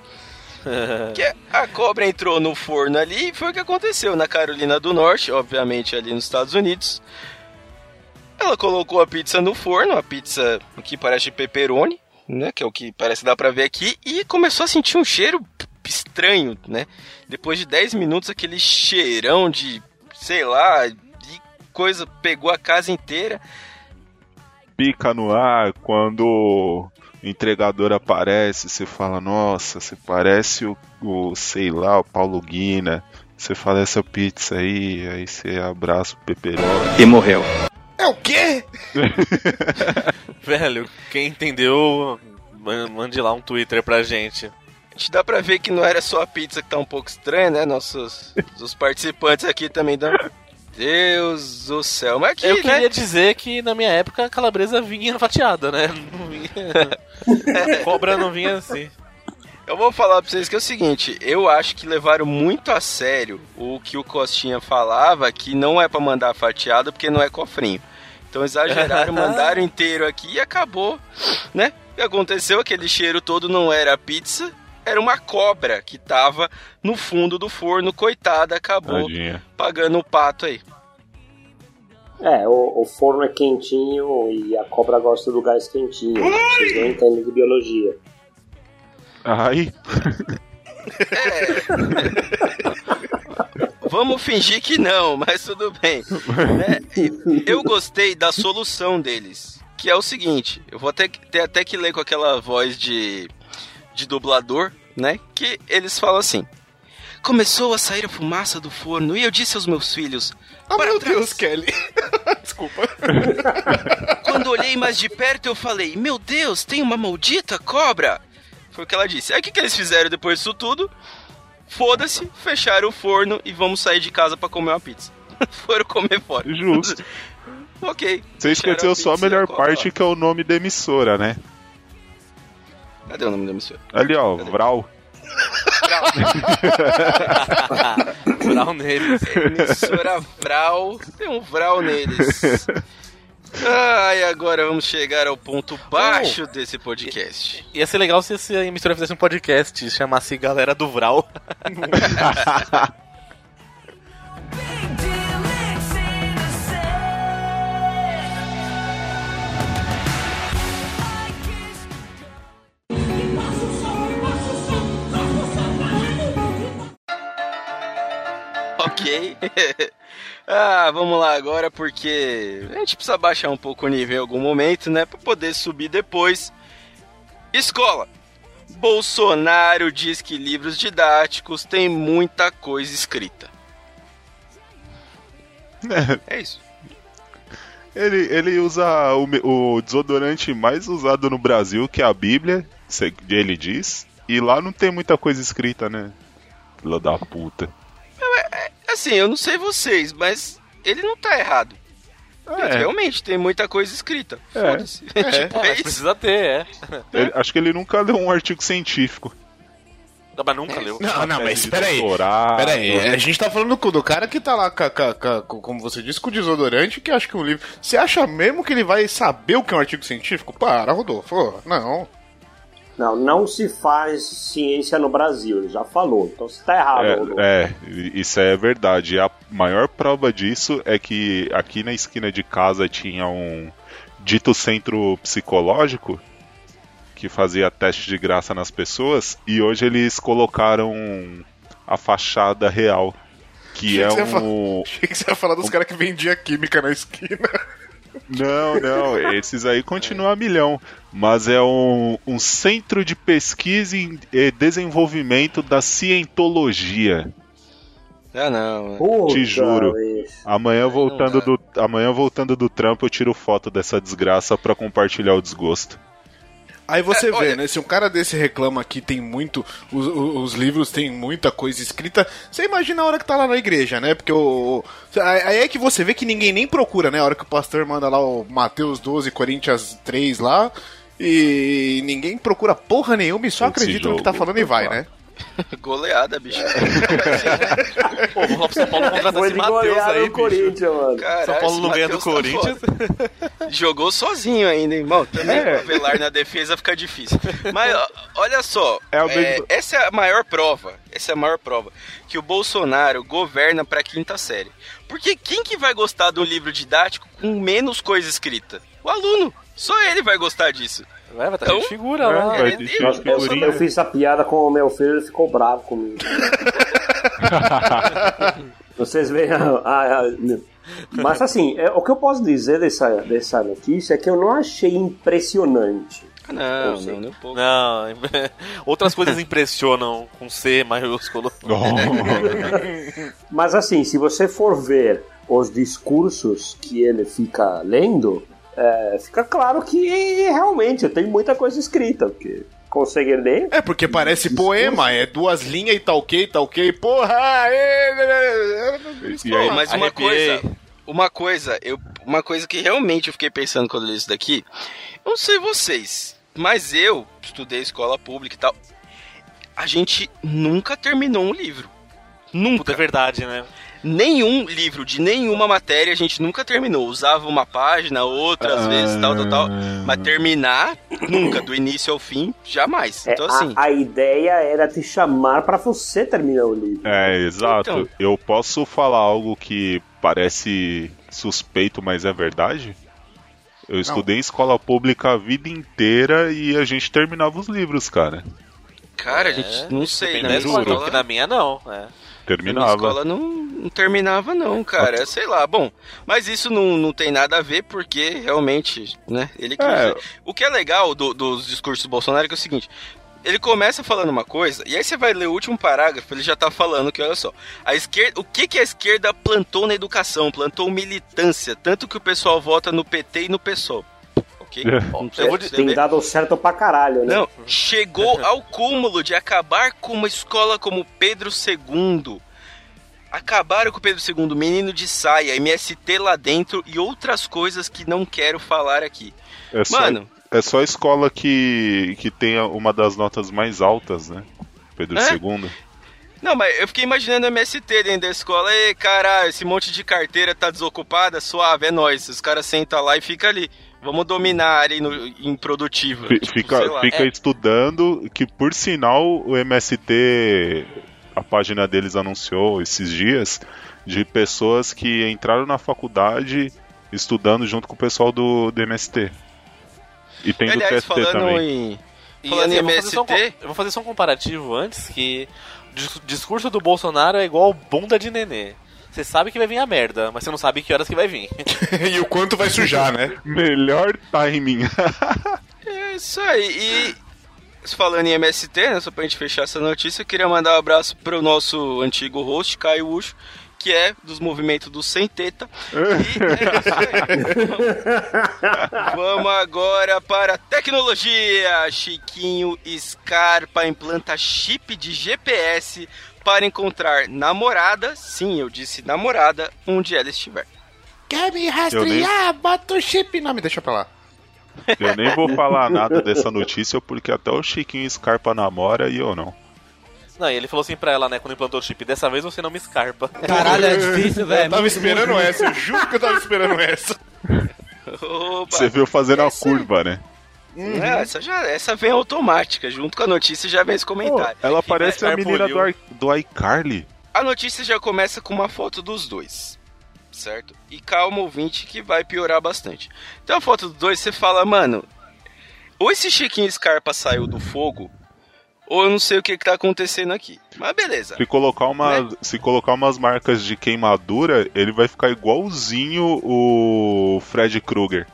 Speaker 1: que a cobra entrou no forno ali e foi o que aconteceu na Carolina do Norte, obviamente ali nos Estados Unidos. Ela colocou a pizza no forno, a pizza que parece pepperoni, né, que é o que parece dar pra ver aqui, e começou a sentir um cheiro estranho, né? Depois de 10 minutos aquele cheirão de, sei lá, de coisa pegou a casa inteira.
Speaker 4: Pica no ar quando entregador aparece, você fala, nossa, você parece o, o sei lá, o Paulo Guina. Você fala essa pizza aí, aí você abraça o pepperoni.
Speaker 8: E morreu.
Speaker 3: É o quê?
Speaker 2: Velho, quem entendeu, man- mande lá um Twitter pra gente.
Speaker 1: A gente dá pra ver que não era só a pizza que tá um pouco estranha, né? Nossos os participantes aqui também dão. Deus do céu, mas aqui,
Speaker 2: Eu
Speaker 1: né?
Speaker 2: queria dizer que na minha época a calabresa vinha fatiada, né? Não vinha... Cobra não vinha assim.
Speaker 1: Eu vou falar pra vocês que é o seguinte, eu acho que levaram muito a sério o que o Costinha falava, que não é pra mandar fatiado porque não é cofrinho. Então exageraram, mandaram inteiro aqui e acabou, né? O que aconteceu? Aquele cheiro todo não era pizza, era uma cobra que tava no fundo do forno, coitada, acabou
Speaker 4: Tadinha.
Speaker 1: pagando o pato aí.
Speaker 6: É, o, o forno é quentinho e a cobra gosta do gás quentinho. Vocês não entendem de biologia.
Speaker 4: Ai,
Speaker 1: Vamos fingir que não, mas tudo bem. né? E Eu gostei da solução deles, que é o seguinte: eu vou até, que- ter até que ler com aquela voz de, de dublador, né? Que eles falam assim. Começou a sair a fumaça do forno e eu disse aos meus filhos:
Speaker 3: Ah,
Speaker 1: "Para
Speaker 3: meu
Speaker 1: trás."
Speaker 3: Deus, Kelly. Desculpa.
Speaker 1: Quando olhei mais de perto, eu falei: Meu Deus, tem uma maldita cobra! Foi o que ela disse. Aí o que, que eles fizeram depois disso tudo? Foda-se, fecharam o forno e vamos sair de casa pra comer uma pizza. Foram comer fora.
Speaker 4: justo.
Speaker 1: ok.
Speaker 4: Você esqueceu só a melhor parte, que é o nome da emissora, né?
Speaker 1: Cadê o nome da emissora?
Speaker 4: Ali, ó, Vral.
Speaker 2: Brown neles.
Speaker 1: Emissora Vral. Tem um Vral neles. Ai, agora vamos chegar ao ponto baixo desse podcast.
Speaker 2: Ia ser legal se se a emissora fizesse um podcast e chamasse Galera do Vral.
Speaker 1: Ok. ah, vamos lá agora porque a gente precisa baixar um pouco o nível em algum momento, né? Pra poder subir depois. Escola. Bolsonaro diz que livros didáticos têm muita coisa escrita. É isso.
Speaker 4: Ele, ele usa o, o desodorante mais usado no Brasil, que é a Bíblia, ele diz. E lá não tem muita coisa escrita, né? Filha da puta.
Speaker 1: Assim, eu não sei vocês, mas ele não tá errado.
Speaker 4: É,
Speaker 1: Realmente, tem muita coisa escrita.
Speaker 4: É.
Speaker 1: Foda-se. tipo, é
Speaker 2: Mas
Speaker 1: isso.
Speaker 2: precisa ter, é.
Speaker 4: ele- acho que ele nunca leu um artigo científico.
Speaker 2: Não, mas nunca leu.
Speaker 3: Não, não, mas peraí. Peraí, a gente tá falando do, do cara que tá lá, como você disse, com o desodorante, que acha que um livro. Você acha mesmo que ele vai saber o que é um artigo científico? Para, Rodolfo. Não.
Speaker 6: Não, não se faz ciência no Brasil, ele já falou. Então você tá errado.
Speaker 4: É, é, isso é verdade. A maior prova disso é que aqui na esquina de casa tinha um dito centro psicológico que fazia teste de graça nas pessoas e hoje eles colocaram a fachada real, que
Speaker 3: Achei
Speaker 4: é
Speaker 3: que
Speaker 4: um
Speaker 3: Achei que você ia falar dos caras que vendiam química na esquina.
Speaker 4: Não, não, esses aí continuam a milhão. Mas é um, um centro de pesquisa e desenvolvimento da cientologia.
Speaker 1: Ah, não.
Speaker 6: Puta
Speaker 4: Te juro. Amanhã voltando do amanhã voltando do trampo eu tiro foto dessa desgraça pra compartilhar o desgosto.
Speaker 3: Aí você
Speaker 1: É,
Speaker 3: vê,
Speaker 1: olha-
Speaker 3: né? Se um cara desse reclama que tem muito. Os, os- os livros têm muita coisa escrita, você imagina a hora que tá lá na igreja, né? Porque o. o- Aí é que você vê que ninguém nem procura, né? A hora que o pastor manda lá o Mateus 12, Coríntios 3 lá. E ninguém procura porra nenhuma e só
Speaker 4: Esse
Speaker 3: acredita no que tá falando e vai,
Speaker 4: tá
Speaker 3: né?
Speaker 1: Goleada, bicho.
Speaker 2: Pô, lá pro São Paulo contratar esse
Speaker 6: de
Speaker 2: Matheus aí, bicho.
Speaker 6: Corinthians, mano.
Speaker 1: Caralho,
Speaker 2: São Paulo não ganha do
Speaker 1: tá
Speaker 2: Corinthians.
Speaker 1: foda. Jogou sozinho ainda, irmão. Também
Speaker 4: É.
Speaker 1: o Avelar na defesa fica difícil. Mas olha só,
Speaker 4: É
Speaker 1: é, essa é a maior prova. Essa é a maior prova que o Bolsonaro governa pra quinta série. Porque quem que vai gostar de um livro didático com menos coisa escrita? O aluno. Só ele vai gostar disso.
Speaker 2: Vai, vai tá
Speaker 1: Então,
Speaker 2: de figura
Speaker 4: é,
Speaker 2: lá.
Speaker 4: vai ter
Speaker 6: eu, fiz a piada com o meu filho, ele ficou bravo comigo. Vocês veem a, a- a- Mas assim, é, o que eu posso dizer dessa, dessa notícia é que eu não achei impressionante.
Speaker 1: Ah, não,
Speaker 6: Eu sei.
Speaker 1: não, nem um pouco.
Speaker 2: Não, outras coisas impressionam com C maiúsculo.
Speaker 6: Mas assim, se você for ver os discursos que ele fica lendo, é, fica claro que realmente tem muita coisa escrita, porque consegue ler.
Speaker 3: É, porque parece poema, é duas linhas e tá ok, tá ok, porra! é,
Speaker 4: E aí,
Speaker 1: mas uma coisa, uma coisa, eu, uma coisa que realmente eu fiquei pensando quando eu li isso daqui, eu não sei vocês, mas eu estudei escola pública e tal. A gente nunca terminou um livro.
Speaker 2: Puta, é
Speaker 1: Nunca.
Speaker 2: verdade, né?
Speaker 1: Nenhum livro de nenhuma matéria a gente nunca terminou. Usava uma página, outras vezes, tal, tal, tal. Mas terminar, nunca. Do início ao fim, jamais.
Speaker 6: É,
Speaker 1: Então, assim.
Speaker 6: a, a ideia era te chamar pra você terminar o livro.
Speaker 4: É, exato.
Speaker 1: Então.
Speaker 4: Eu posso falar algo que parece suspeito, mas é verdade? Eu estudei em escola pública a vida inteira e a gente terminava os livros, cara.
Speaker 1: Cara, a gente não sei.
Speaker 2: Escola, porque na minha não. É.
Speaker 4: Terminava.
Speaker 1: escola não, não terminava, não, cara. Sei lá, bom. Mas isso não, não tem nada a ver, porque realmente, né? Ele quis
Speaker 4: É.
Speaker 1: O que é legal do- dos discursos do Bolsonaro é que é o seguinte. Ele começa falando uma coisa, e aí você vai ler o último parágrafo, ele já tá falando que, olha só, a esquerda, o que, que a esquerda plantou na educação? Plantou militância, tanto que o pessoal vota no PT e no PSOL. Ok?
Speaker 2: Eu vou
Speaker 1: você
Speaker 6: Tem dado certo pra caralho, né?
Speaker 1: Não, chegou ao cúmulo de acabar com uma escola como Pedro II. Acabaram com o Pedro II, menino de saia, MST lá dentro e outras coisas que não quero falar aqui.
Speaker 4: É só,
Speaker 1: Mano,
Speaker 4: é só a escola que, que tem uma das notas mais altas, né? Pedro
Speaker 1: É?
Speaker 4: II.
Speaker 1: não, mas eu fiquei imaginando o MST dentro da escola. Ei, caralho, esse monte de carteira tá desocupada, suave, é nóis. Os caras sentam lá e fica ali. Vamos dominar a área improdutiva. Tipo,
Speaker 4: fica
Speaker 1: sei lá.
Speaker 4: fica
Speaker 2: É.
Speaker 4: estudando, que por sinal o MST, a página deles anunciou esses dias, de pessoas que entraram na faculdade estudando junto com o pessoal do, do MST. E tem do
Speaker 1: Aliás,
Speaker 4: TST
Speaker 1: falando
Speaker 4: também.
Speaker 1: em.
Speaker 2: E
Speaker 1: Falando
Speaker 2: assim,
Speaker 1: em
Speaker 2: eu, vou fazer só um,
Speaker 1: MST?
Speaker 2: eu vou fazer só um comparativo antes, que discurso do Bolsonaro é igual bunda de nenê. Você sabe que vai vir a merda, mas você não sabe que horas que vai vir.
Speaker 3: e o quanto vai sujar, né?
Speaker 4: Melhor timing.
Speaker 1: É isso aí. E falando em MST, né, só pra gente fechar essa notícia, eu queria mandar um abraço pro nosso antigo host, Caio Ucho, que é dos movimentos do Sem Teta. E é isso aí. Vamos agora para a tecnologia. Chiquinho Scarpa implanta chip de GPS para encontrar namorada, sim, eu disse namorada, onde ela estiver.
Speaker 5: Quer me rastrear? Bota o chip. Não, me deixa pra lá.
Speaker 4: Eu nem vou falar nada dessa notícia porque até o Chiquinho Scarpa namora e eu não.
Speaker 2: Não, e ele falou assim pra ela, né, quando implantou o chip, dessa vez você não me escarpa.
Speaker 8: Caralho, é difícil, velho.
Speaker 3: Eu tava esperando essa, eu juro que eu tava esperando essa.
Speaker 1: Opa.
Speaker 4: Você viu fazendo a curva, né?
Speaker 1: É, essa, já, essa vem automática, junto com a notícia já vem esse comentário.
Speaker 4: Ela parece a menina do. Ar- do iCarly.
Speaker 1: A notícia já começa com uma foto dos dois, certo? E calma, ouvinte, que vai piorar bastante. Então a foto dos dois, você fala, mano, ou esse Chiquinho Scarpa saiu do fogo, ou eu não sei o que, que tá acontecendo aqui. Mas beleza.
Speaker 4: Se colocar, uma,
Speaker 1: Né?
Speaker 4: se colocar umas marcas de queimadura, ele vai ficar igualzinho o Fred Krueger.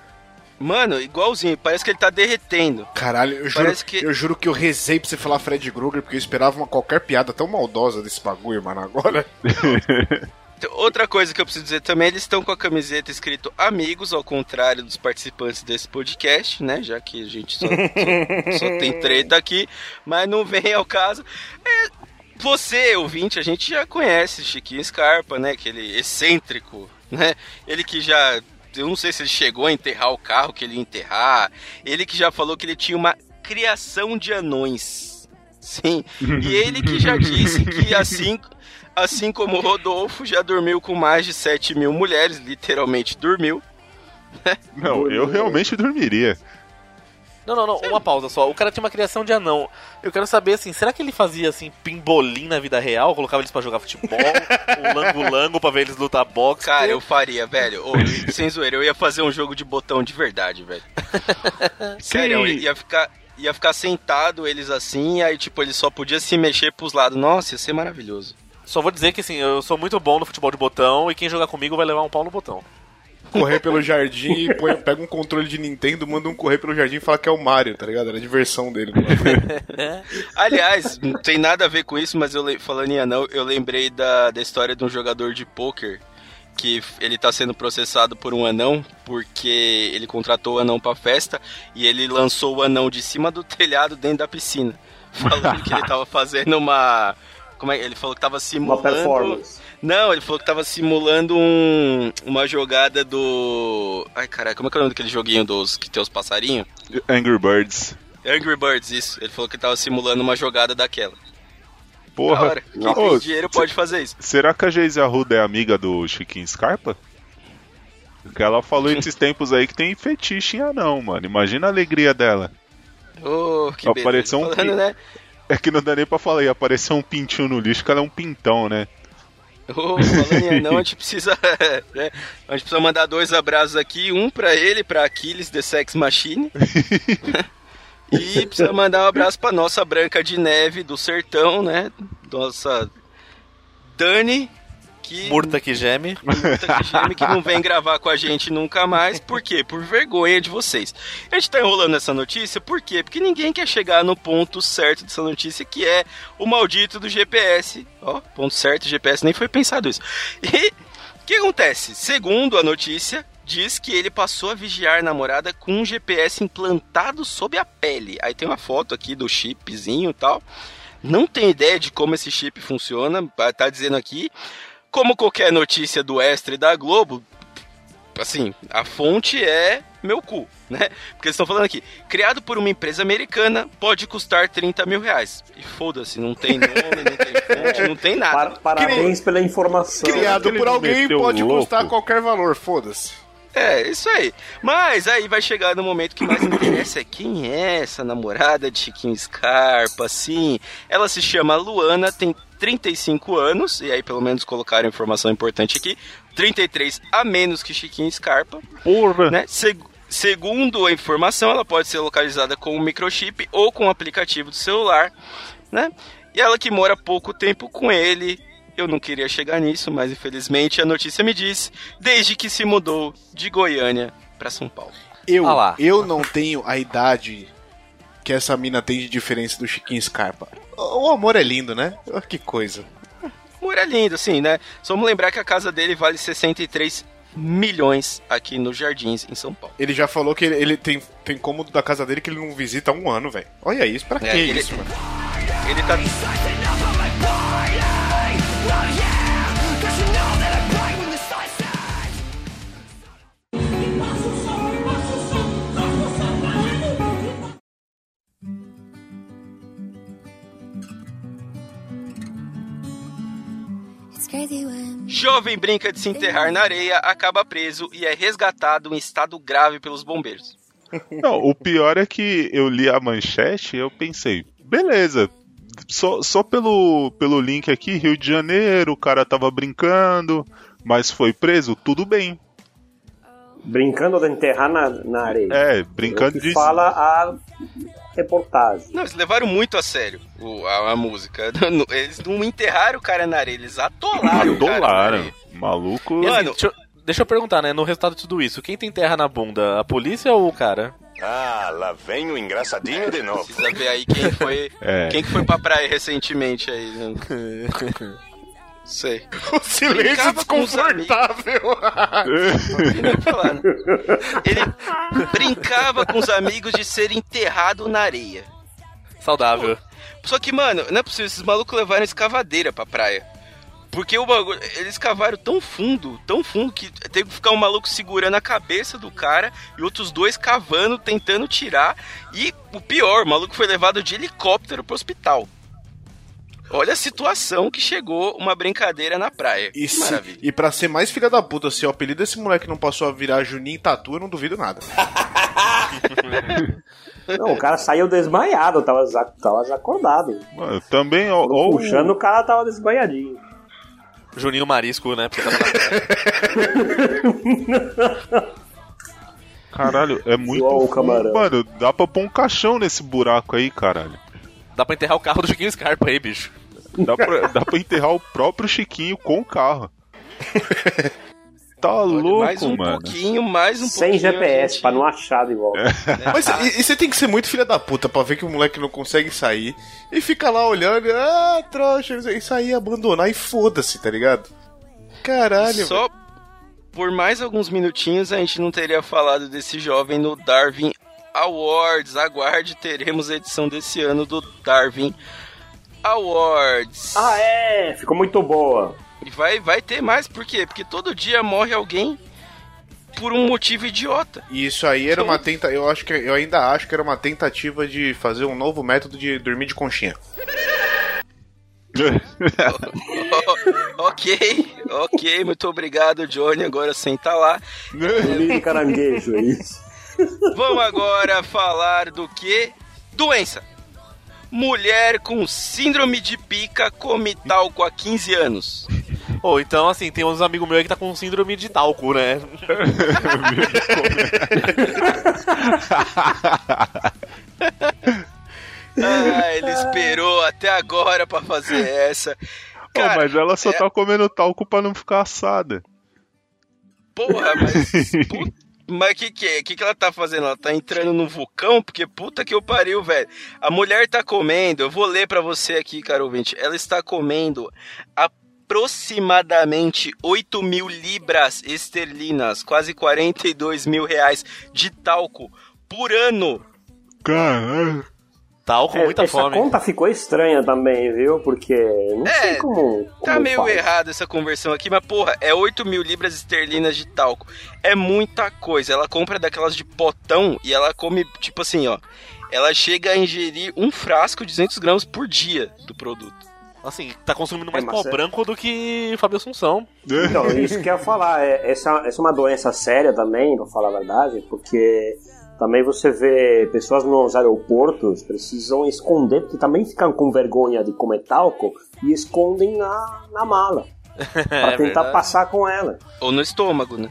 Speaker 1: Mano, igualzinho, parece que ele tá derretendo.
Speaker 3: Caralho, eu juro,
Speaker 1: Parece que-
Speaker 3: eu juro que eu rezei pra você falar Fred Krueger, porque eu esperava uma qualquer piada tão maldosa desse bagulho, mano. Agora.
Speaker 1: Outra coisa que eu preciso dizer também, eles estão com a camiseta escrito amigos, ao contrário dos participantes desse podcast, né? Já que a gente só, só, só tem treta aqui, mas não vem ao caso. É, você, ouvinte, a gente já conhece Chiquinho Scarpa, né? Aquele excêntrico, né? Ele que já. Eu não sei se ele chegou a enterrar o carro que ele ia enterrar. Ele que já falou que ele tinha uma criação de anões. Sim. E ele que já disse que assim assim como o Rodolfo já dormiu com mais de 7 mil mulheres, literalmente dormiu.
Speaker 4: Não, eu realmente dormiria.
Speaker 2: Não, não, não, uma pausa só. O cara tinha uma criação de anão. Eu quero saber, assim, será que ele fazia, assim, pimbolim na vida real? Colocava eles pra jogar futebol? um lango-lango pra ver eles lutar boxe?
Speaker 1: Cara, eu faria, velho. Ô, sem zoeira, eu ia fazer um jogo de botão de verdade, velho. Sério, eu ia ficar ia ficar sentado eles assim, aí tipo, ele só podia se mexer pros lados. Nossa, ia ser maravilhoso.
Speaker 2: Só vou dizer que assim, eu sou muito bom no futebol de botão e quem jogar comigo vai levar um pau no botão.
Speaker 3: Correr pelo jardim e põe, pega um controle de Nintendo, manda um correr pelo jardim e fala que é o Mario, tá ligado? Era a diversão dele.
Speaker 1: Aliás, não tem nada a ver com isso, mas eu falando em anão, eu lembrei da, da história de um jogador de pôquer que ele tá sendo processado por um anão porque ele contratou o anão pra festa e ele lançou o anão de cima do telhado dentro da piscina. Falando que ele tava fazendo uma como é, ele falou que tava simulando.
Speaker 6: Uma performance.
Speaker 1: Não, ele falou que tava simulando um, uma jogada do. Ai, caralho, como é que é o nome daquele joguinho dos que tem os passarinhos?
Speaker 4: Angry Birds.
Speaker 1: Angry Birds, isso. Ele falou que tava simulando uma jogada daquela.
Speaker 4: Porra.
Speaker 1: Hora. Quem tem dinheiro pode fazer isso.
Speaker 4: Será que a Geise Arruda é amiga do Chiquinho Scarpa? Porque ela falou esses tempos aí que tem fetiche em anão, mano. Imagina a alegria dela.
Speaker 1: Oh, que
Speaker 4: Apareceu um
Speaker 1: Falando, né?
Speaker 4: É que não dá nem pra falar, ia aparecer um pintinho no lixo, que ela é um pintão, né?
Speaker 1: Oh, falando em anão, a gente precisa. Né? A gente precisa mandar dois abraços aqui, um pra ele, pra Aquiles The Sex Machine. e precisa mandar um abraço pra nossa Branca de Neve do Sertão, né? Nossa Dani, que.
Speaker 2: Murta que geme.
Speaker 1: Murta que geme, que não vem gravar com a gente nunca mais. Por quê? Por vergonha de vocês. A gente tá enrolando essa notícia, por quê? Porque ninguém quer chegar no ponto certo dessa notícia, que é o maldito do GPS. Ó, ponto certo, GPS nem foi pensado isso. E o que acontece? Segundo a notícia, diz que ele passou a vigiar a namorada com um GPS implantado sob a pele. Aí tem uma foto aqui do chipzinho e tal. Não tem ideia de como esse chip funciona, tá dizendo aqui. Como qualquer notícia do Extra e da Globo, assim, a fonte é meu cu, né? Porque eles estão falando aqui, criado por uma empresa americana, pode custar 30 mil reais. E foda-se, não tem nome, não tem fonte, não tem nada.
Speaker 6: Par- parabéns pela informação.
Speaker 3: Criado por alguém pode
Speaker 4: louco.
Speaker 3: custar qualquer valor, foda-se.
Speaker 1: É, isso aí. Mas aí vai chegar no momento que mais interessa é quem é essa namorada de Chiquinho Scarpa, assim. Ela se chama Luana, tem 35 anos, e aí pelo menos colocaram informação importante aqui. 33 a menos que Chiquinho Scarpa,
Speaker 4: Porra!
Speaker 1: né? Seg- segundo a informação, ela pode ser localizada com um microchip ou com um aplicativo do celular, né? E ela que mora pouco tempo com ele. Eu não queria chegar nisso, mas infelizmente a notícia me diz desde que se mudou de Goiânia para São Paulo.
Speaker 3: Eu,
Speaker 2: Ah lá.
Speaker 3: eu não tenho a idade que essa mina tem de diferença do Chiquinho Scarpa. O o amor é lindo, né? Que coisa.
Speaker 1: Amor é lindo, assim, né? Só vamos lembrar que a casa dele vale 63 milhões aqui nos Jardins, em São Paulo.
Speaker 3: Ele já falou que ele, ele tem, tem cômodo da casa dele que ele não visita há um ano, velho. Olha isso, pra que
Speaker 1: É, ele-
Speaker 3: isso, mano?
Speaker 1: Ele tá. Jovem brinca de se enterrar na areia, acaba preso e é resgatado em estado grave pelos bombeiros.
Speaker 4: Não, o pior é que eu li a manchete e eu pensei, beleza. Só, só pelo, pelo link aqui, Rio de Janeiro, o cara tava brincando, mas foi preso, tudo bem.
Speaker 6: Brincando de enterrar na, na areia.
Speaker 4: É,
Speaker 6: É o
Speaker 4: brincando
Speaker 6: que
Speaker 4: de.
Speaker 6: fala a reportagem.
Speaker 1: Não, eles levaram muito a sério o- a, a música. Eles não enterraram o cara na areia, eles atolaram. areia.
Speaker 4: Maluco.
Speaker 2: E assim,
Speaker 1: Mano-
Speaker 2: deixa, eu, deixa eu perguntar, né? No resultado de tudo isso, quem tem terra na bunda? A polícia ou o cara?
Speaker 9: Ah, lá vem o engraçadinho de novo.
Speaker 1: Precisa ver aí quem foi,
Speaker 4: É.
Speaker 1: quem que foi pra praia recentemente aí. né? Sei.
Speaker 3: O silêncio
Speaker 1: Brincava
Speaker 3: desconfortável.
Speaker 1: Né? Ele brincava com os amigos de ser enterrado na areia.
Speaker 2: Saudável.
Speaker 1: Só que, mano, não é possível, esses malucos levaram escavadeira pra praia. Porque o bagulho, eles cavaram tão fundo, tão fundo, que teve que ficar um maluco segurando a cabeça do cara e outros dois cavando, tentando tirar. E o pior, o maluco foi levado de helicóptero pro hospital. Olha a situação que chegou uma brincadeira na praia.
Speaker 3: E,
Speaker 1: Que
Speaker 3: se,
Speaker 1: maravilha.
Speaker 3: e pra ser mais filha da puta, se o apelido desse moleque não passou a virar Juninho Tatu, eu não duvido nada.
Speaker 6: Não, o cara saiu desmaiado, tava, tava desacordado.
Speaker 4: Mano, também, ou, ou-
Speaker 6: Puxando, o cara tava desmaiadinho.
Speaker 2: Juninho Marisco, né? Porque tava na praia.
Speaker 4: Caralho, é muito.
Speaker 6: O camarão.
Speaker 4: Mano, dá pra pôr um caixão nesse buraco aí, caralho.
Speaker 2: Dá pra enterrar o carro do Chiquinho Scarpa aí, bicho.
Speaker 4: Dá pra, dá pra enterrar o próprio Chiquinho com o carro. Tá louco,
Speaker 1: mais um
Speaker 4: mano.
Speaker 1: pouquinho, mais um
Speaker 6: Sem
Speaker 1: pouquinho.
Speaker 6: GPS,
Speaker 1: gente-
Speaker 6: pra não achar de volta.
Speaker 3: Mas e, e você tem que ser muito filha da puta pra ver que o moleque não consegue sair e fica lá olhando, ah, trouxa, isso aí abandonar e foda-se, tá ligado? Caralho,
Speaker 1: Só por mais alguns minutinhos a gente não teria falado desse jovem no Darwin Awards. Aguarde, teremos a edição desse ano do Darwin Awards.
Speaker 6: Ah, é? Ficou muito boa.
Speaker 1: E vai, vai ter mais, por quê? Porque todo dia morre alguém por um motivo idiota.
Speaker 3: E isso aí era uma tenta, eu acho que eu ainda acho que era uma tentativa de fazer um novo método de dormir de conchinha.
Speaker 1: ok, ok, muito obrigado, Johnny. Agora senta lá.
Speaker 6: Dormir de caranguejo, é isso.
Speaker 1: Vamos agora falar do que? Doença. Mulher com síndrome de pica come talco há 15 anos.
Speaker 2: Ou então, assim, tem uns amigos meus aí que tá com síndrome de talco, né?
Speaker 1: Ah, ele esperou até agora pra fazer essa. Cara,
Speaker 4: mas ela só
Speaker 1: é-
Speaker 4: tá comendo talco pra não ficar assada.
Speaker 1: Porra, mas. Mas o que, que é? O que, que ela tá fazendo? Ela tá entrando no vulcão? Porque puta que eu pariu, velho. A mulher tá comendo, eu vou ler pra você aqui, cara ouvinte. Ela está comendo aproximadamente 8 mil libras esterlinas, quase 42 mil reais de talco por ano.
Speaker 4: Caralho.
Speaker 2: Talco,
Speaker 6: É,
Speaker 2: muita
Speaker 6: essa
Speaker 2: fome.
Speaker 6: conta ficou estranha também, viu? Porque não
Speaker 1: É,
Speaker 6: sei como.
Speaker 1: Tá
Speaker 6: como
Speaker 1: meio
Speaker 6: faz.
Speaker 1: errado essa conversão aqui, mas porra, é 8 mil libras esterlinas de talco. É muita coisa. Ela compra daquelas de potão e ela come, tipo assim, ó. Ela chega a ingerir um frasco de 200 gramas por dia do produto.
Speaker 2: Assim, tá consumindo mais
Speaker 6: É,
Speaker 2: pó
Speaker 6: é-
Speaker 2: branco do que Fábio Assunção.
Speaker 6: Então, isso que eu ia falar. É, essa, essa é uma doença séria também, pra falar a verdade, porque também você vê pessoas nos aeroportos precisam esconder, porque também ficam com vergonha de comer talco e escondem na, na mala. Pra
Speaker 2: É
Speaker 6: tentar
Speaker 2: verdade.
Speaker 6: passar com ela.
Speaker 1: Ou no estômago, né?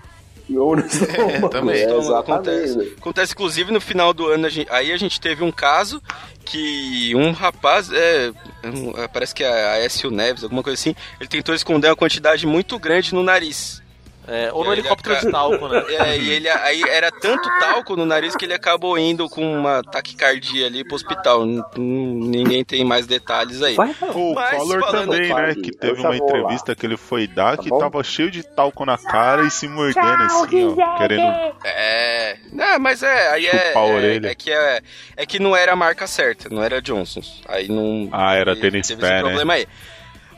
Speaker 6: Ou no estômago,
Speaker 3: também.
Speaker 6: é,
Speaker 1: Estômago, acontece. Acontece, inclusive, no final do ano, a gente- aí a gente teve um caso que um rapaz, é, um, é, parece que é a Aécio Neves, alguma coisa assim, ele tentou esconder uma quantidade muito grande no nariz.
Speaker 2: É, ou
Speaker 1: E
Speaker 2: no helicóptero
Speaker 1: ele
Speaker 2: de talco, né?
Speaker 1: É, e ele aí era tanto talco no nariz que ele acabou indo com uma taquicardia ali pro hospital. N- Ninguém tem mais detalhes aí.
Speaker 6: Vai,
Speaker 4: O Collor também, né? Que teve uma
Speaker 6: vou lá.
Speaker 4: entrevista que ele foi dar
Speaker 6: Tá
Speaker 4: que
Speaker 6: bom?
Speaker 4: tava cheio de talco na cara e se mordendo assim, ó. Querendo.
Speaker 1: É. Não, mas é, aí é. É, é que é, é que não era a marca certa, não era Johnson's. Aí não.
Speaker 4: Ah, era
Speaker 1: teve-
Speaker 4: tênis
Speaker 1: teve
Speaker 4: pé,
Speaker 1: esse
Speaker 4: né?
Speaker 1: problema aí.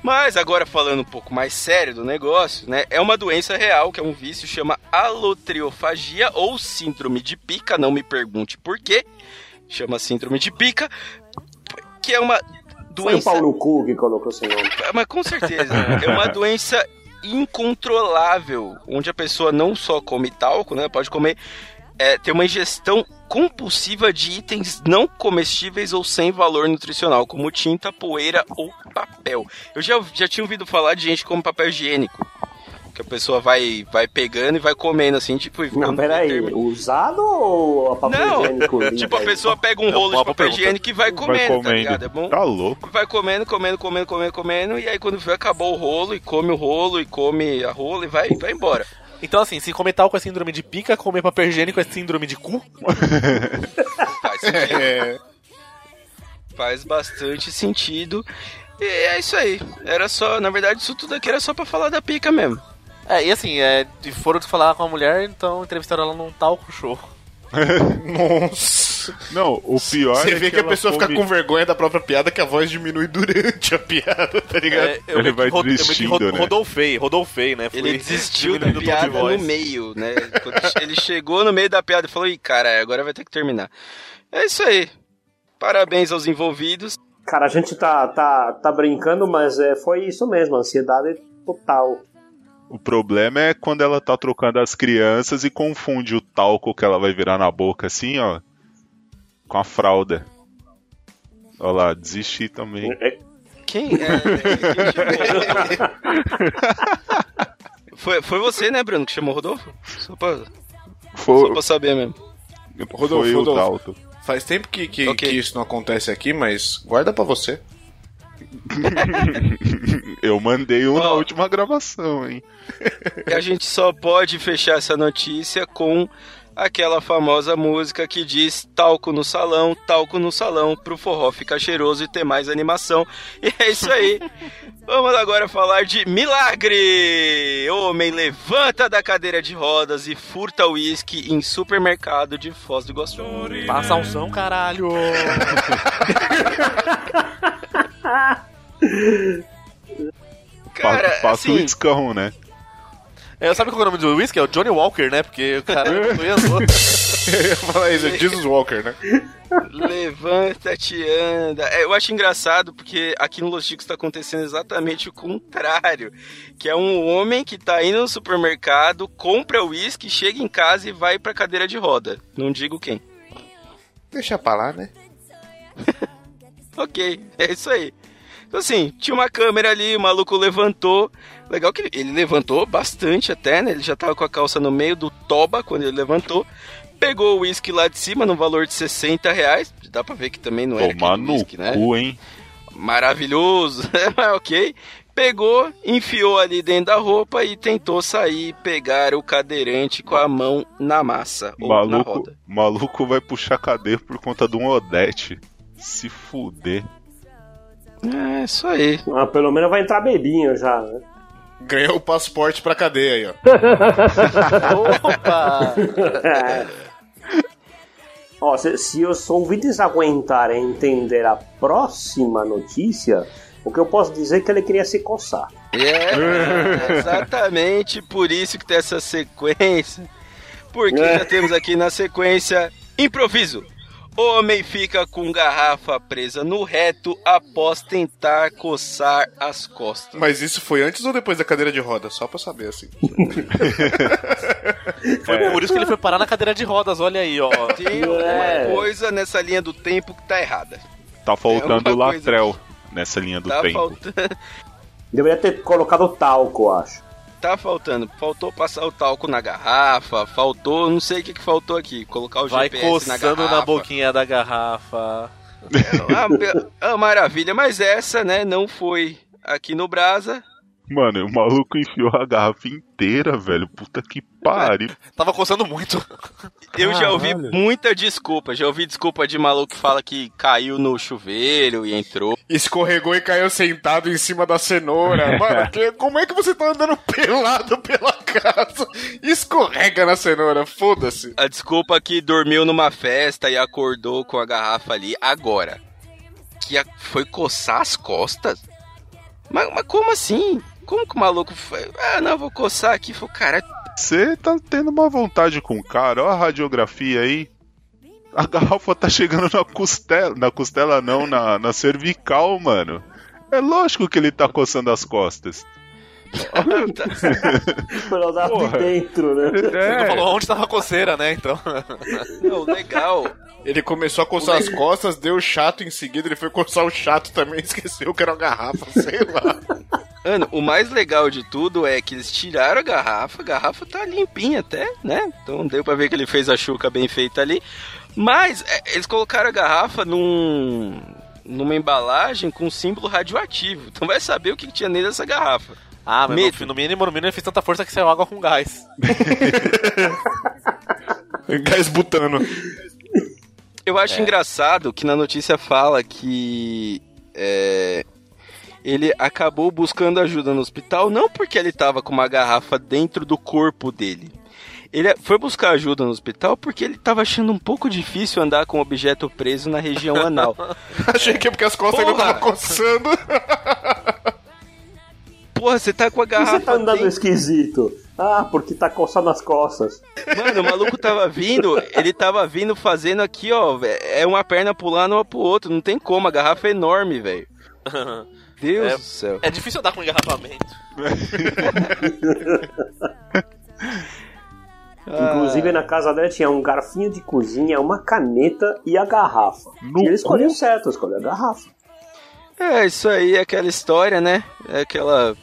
Speaker 1: Mas agora falando um pouco mais sério do negócio, né? É uma doença real, que é um vício, chama alotriofagia ou síndrome de pica, não me pergunte por quê. Chama síndrome de pica, que é uma
Speaker 6: Foi o
Speaker 1: doença
Speaker 6: pau no cu que colocou esse nome.
Speaker 1: mas com certeza. é uma doença incontrolável, onde a pessoa não só come talco, né? Pode comer. É, ter uma ingestão compulsiva de itens não comestíveis ou sem valor nutricional, como tinta, poeira ou papel. Eu já, já tinha ouvido falar de gente come papel higiênico. Que a pessoa vai, vai pegando e vai comendo assim, tipo. e
Speaker 6: Não, peraí.
Speaker 1: termina-
Speaker 6: Usado ou a papel
Speaker 1: Não,
Speaker 6: higiênico limpo
Speaker 1: Tipo, a pessoa pega um
Speaker 2: É
Speaker 1: rolo de papel
Speaker 2: pergunta.
Speaker 1: higiênico e vai comendo,
Speaker 4: vai
Speaker 1: tá ligado? É
Speaker 4: comendo.
Speaker 1: bom?
Speaker 4: Tá louco.
Speaker 1: vai comendo, comendo, comendo, comendo, comendo, e aí quando vê, acabou o rolo, e come o rolo, e come a rola, e vai, vai embora.
Speaker 2: Então, assim, se comer talco é síndrome de pica, comer papel higiênico é síndrome de cu.
Speaker 1: Faz sentido.
Speaker 3: É,
Speaker 1: Faz bastante sentido. E é isso aí. Era só, na verdade, isso tudo aqui era só pra falar da pica mesmo.
Speaker 2: É, e assim, é, de foram falar com a mulher, então entrevistaram ela num talco show.
Speaker 3: Nossa.
Speaker 4: Não, o pior
Speaker 3: Você
Speaker 4: é
Speaker 3: vê que, a
Speaker 4: ela
Speaker 3: pessoa fica
Speaker 4: come-
Speaker 3: com vergonha da própria piada que a voz diminui durante a piada, tá ligado?
Speaker 2: É, eu
Speaker 4: Ele
Speaker 2: que
Speaker 4: vai
Speaker 2: rod- que
Speaker 4: desistindo,
Speaker 2: rod-
Speaker 4: né?
Speaker 2: Rodolfei, Rodolfei, né? Fui
Speaker 1: Ele desistiu da piada
Speaker 2: voz.
Speaker 1: no meio, né? Ele chegou no meio da piada e falou: Ih, cara, agora vai ter que terminar. É isso aí. Parabéns aos envolvidos.
Speaker 6: Cara, a gente tá, tá, tá brincando, mas é, foi isso mesmo, ansiedade total.
Speaker 4: O problema é quando ela tá trocando as crianças e confunde o talco que ela vai virar na boca assim, ó, com a fralda. Olha lá, desisti também.
Speaker 6: É,
Speaker 1: Quem? É, quem chamou? foi, foi você, né, Bruno, que chamou o Rodolfo? Só pra, só
Speaker 4: Foi,
Speaker 1: pra saber mesmo.
Speaker 3: Rodolfo,
Speaker 4: foi o
Speaker 3: Rodolfo. Faz tempo que, que,
Speaker 1: Ok.
Speaker 3: que isso não acontece aqui, mas guarda pra você.
Speaker 4: Eu mandei um na
Speaker 1: Ó.
Speaker 4: última gravação, hein?
Speaker 1: E a gente só pode fechar essa notícia com aquela famosa música que diz talco no salão, talco no salão, pro forró ficar cheiroso e ter mais animação. E é isso aí. Vamos agora falar de milagre! Homem levanta da cadeira de rodas e furta uísque em supermercado de Foz do Iguaçu.
Speaker 2: Passa um som, caralho!
Speaker 1: Cara,
Speaker 4: Fa- Faça o
Speaker 1: assim,
Speaker 4: iscão, né?
Speaker 2: É, sabe qual é o nome do whisky? É o Johnny Walker, né? Porque o cara andou.
Speaker 3: Eu ia falar isso, é Jesus Walker, né?
Speaker 1: Levanta-te, anda. É, eu acho engraçado porque aqui no Los Chicos está acontecendo exatamente o contrário. Que é um homem que tá indo no supermercado, compra uísque, chega em casa e vai pra cadeira de roda. Não digo quem.
Speaker 3: Deixa pra lá, né?
Speaker 1: Ok, é isso aí. Então assim, tinha uma câmera ali, o maluco levantou. Legal que ele, ele levantou bastante até, né? Ele já tava com a calça no meio do toba quando ele levantou. Pegou o uísque lá de cima no valor de 60 reais. Dá pra ver que também não era
Speaker 4: Tomar no
Speaker 1: uísque, né?
Speaker 4: cu, hein?
Speaker 1: maravilhoso, mas ok. Pegou, enfiou ali dentro da roupa e tentou sair, pegar o cadeirante com a mão na massa ou na
Speaker 4: Maluco,
Speaker 1: roda.
Speaker 4: maluco vai puxar cadeia por conta de um Odete. Se fuder.
Speaker 1: É isso aí.
Speaker 6: ah, pelo menos vai entrar bebinho já, né?
Speaker 3: Ganhou o passaporte pra cadeia aí, ó.
Speaker 2: Opa!
Speaker 6: Ó, se, se os ouvintes aguentarem entender a próxima notícia, o que eu posso dizer é que ele queria se coçar.
Speaker 1: É exatamente por isso que tem essa sequência. Porque
Speaker 6: É.
Speaker 1: já temos aqui na sequência improviso. Homem fica com garrafa presa no reto após tentar coçar as costas.
Speaker 3: Mas isso foi antes ou depois da cadeira de roda? Só pra saber, assim.
Speaker 2: Foi por isso que ele foi parar na cadeira de rodas, olha aí, ó.
Speaker 1: Tem alguma
Speaker 6: É.
Speaker 1: coisa nessa linha do tempo que tá errada.
Speaker 4: Tá faltando
Speaker 1: É coisa-
Speaker 4: latrel nessa linha do
Speaker 1: Tá
Speaker 4: tempo.
Speaker 1: faltando.
Speaker 6: Deveria ter colocado talco, eu acho.
Speaker 1: Tá faltando. Faltou passar o talco na garrafa, faltou, não sei o que, que faltou aqui. Colocar o
Speaker 2: Vai
Speaker 1: GPS na garrafa.
Speaker 2: na boquinha da garrafa.
Speaker 1: Ah, be- ah, maravilha, mas essa, né, não foi aqui no Brasa.
Speaker 4: Mano, o maluco enfiou a garrafa inteira, velho. Puta que pariu.
Speaker 2: Tava coçando muito.
Speaker 1: Eu já ouvi muita desculpa. Já ouvi desculpa de maluco que fala que caiu no chuveiro e entrou.
Speaker 3: Escorregou e caiu sentado em cima da cenoura. Mano, que- como é que você tá andando pelado pela casa? Escorrega na cenoura, foda-se.
Speaker 1: A desculpa que dormiu numa festa e acordou com a garrafa ali. Agora, que a- foi coçar as costas? Mas, mas como assim? Como que o maluco foi? Ah, não, vou coçar aqui. Falei, cara,
Speaker 4: Você tá tendo uma vontade com o cara, ó a radiografia aí. A garrafa tá chegando na costela. Na costela não, na, na cervical, mano. É lógico que ele tá coçando as costas.
Speaker 6: Lado de
Speaker 4: Porra.
Speaker 6: dentro, né?
Speaker 2: Ele
Speaker 4: É,
Speaker 2: falou onde tava a coceira, né? Então.
Speaker 1: não, legal.
Speaker 3: Ele começou a coçar as costas, deu chato em seguida, ele foi coçar o chato também, esqueceu que era uma garrafa, sei lá.
Speaker 1: Mano, o mais legal de tudo é que eles tiraram a garrafa, a garrafa tá limpinha até, né? Então deu pra ver que ele fez a chuca bem feita ali. Mas é, eles colocaram a garrafa num, numa embalagem com símbolo radioativo. Então vai saber o que, que tinha dentro dessa garrafa.
Speaker 2: Ah, mas
Speaker 1: Medo.
Speaker 2: no, no mínimo, no mínimo ele fez tanta força que saiu água com gás.
Speaker 3: Gás butano.
Speaker 1: Eu acho engraçado que na notícia fala que é, ele acabou buscando ajuda no hospital não porque ele tava com uma garrafa dentro do corpo dele. Ele foi buscar ajuda no hospital porque ele tava achando um pouco difícil andar com um objeto preso na região anal.
Speaker 3: Achei que é porque as costas ainda estavam coçando.
Speaker 1: Porra, você tá com a
Speaker 6: Por que
Speaker 1: garrafa
Speaker 6: você tá andando
Speaker 1: dentro-
Speaker 6: esquisito? Ah, porque tá coçando as costas.
Speaker 1: Mano, o maluco tava vindo, ele tava vindo fazendo aqui, ó. É uma perna pulando uma pro outro. Não tem como, a garrafa é enorme, velho. Deus
Speaker 2: É.
Speaker 1: do céu.
Speaker 2: É difícil andar com engarrafamento.
Speaker 6: Inclusive na casa dela tinha um garfinho de cozinha, uma caneta e a garrafa.
Speaker 4: No
Speaker 6: e ele escolheu certo, escolheu a garrafa.
Speaker 1: É, isso aí é aquela história, né? É aquela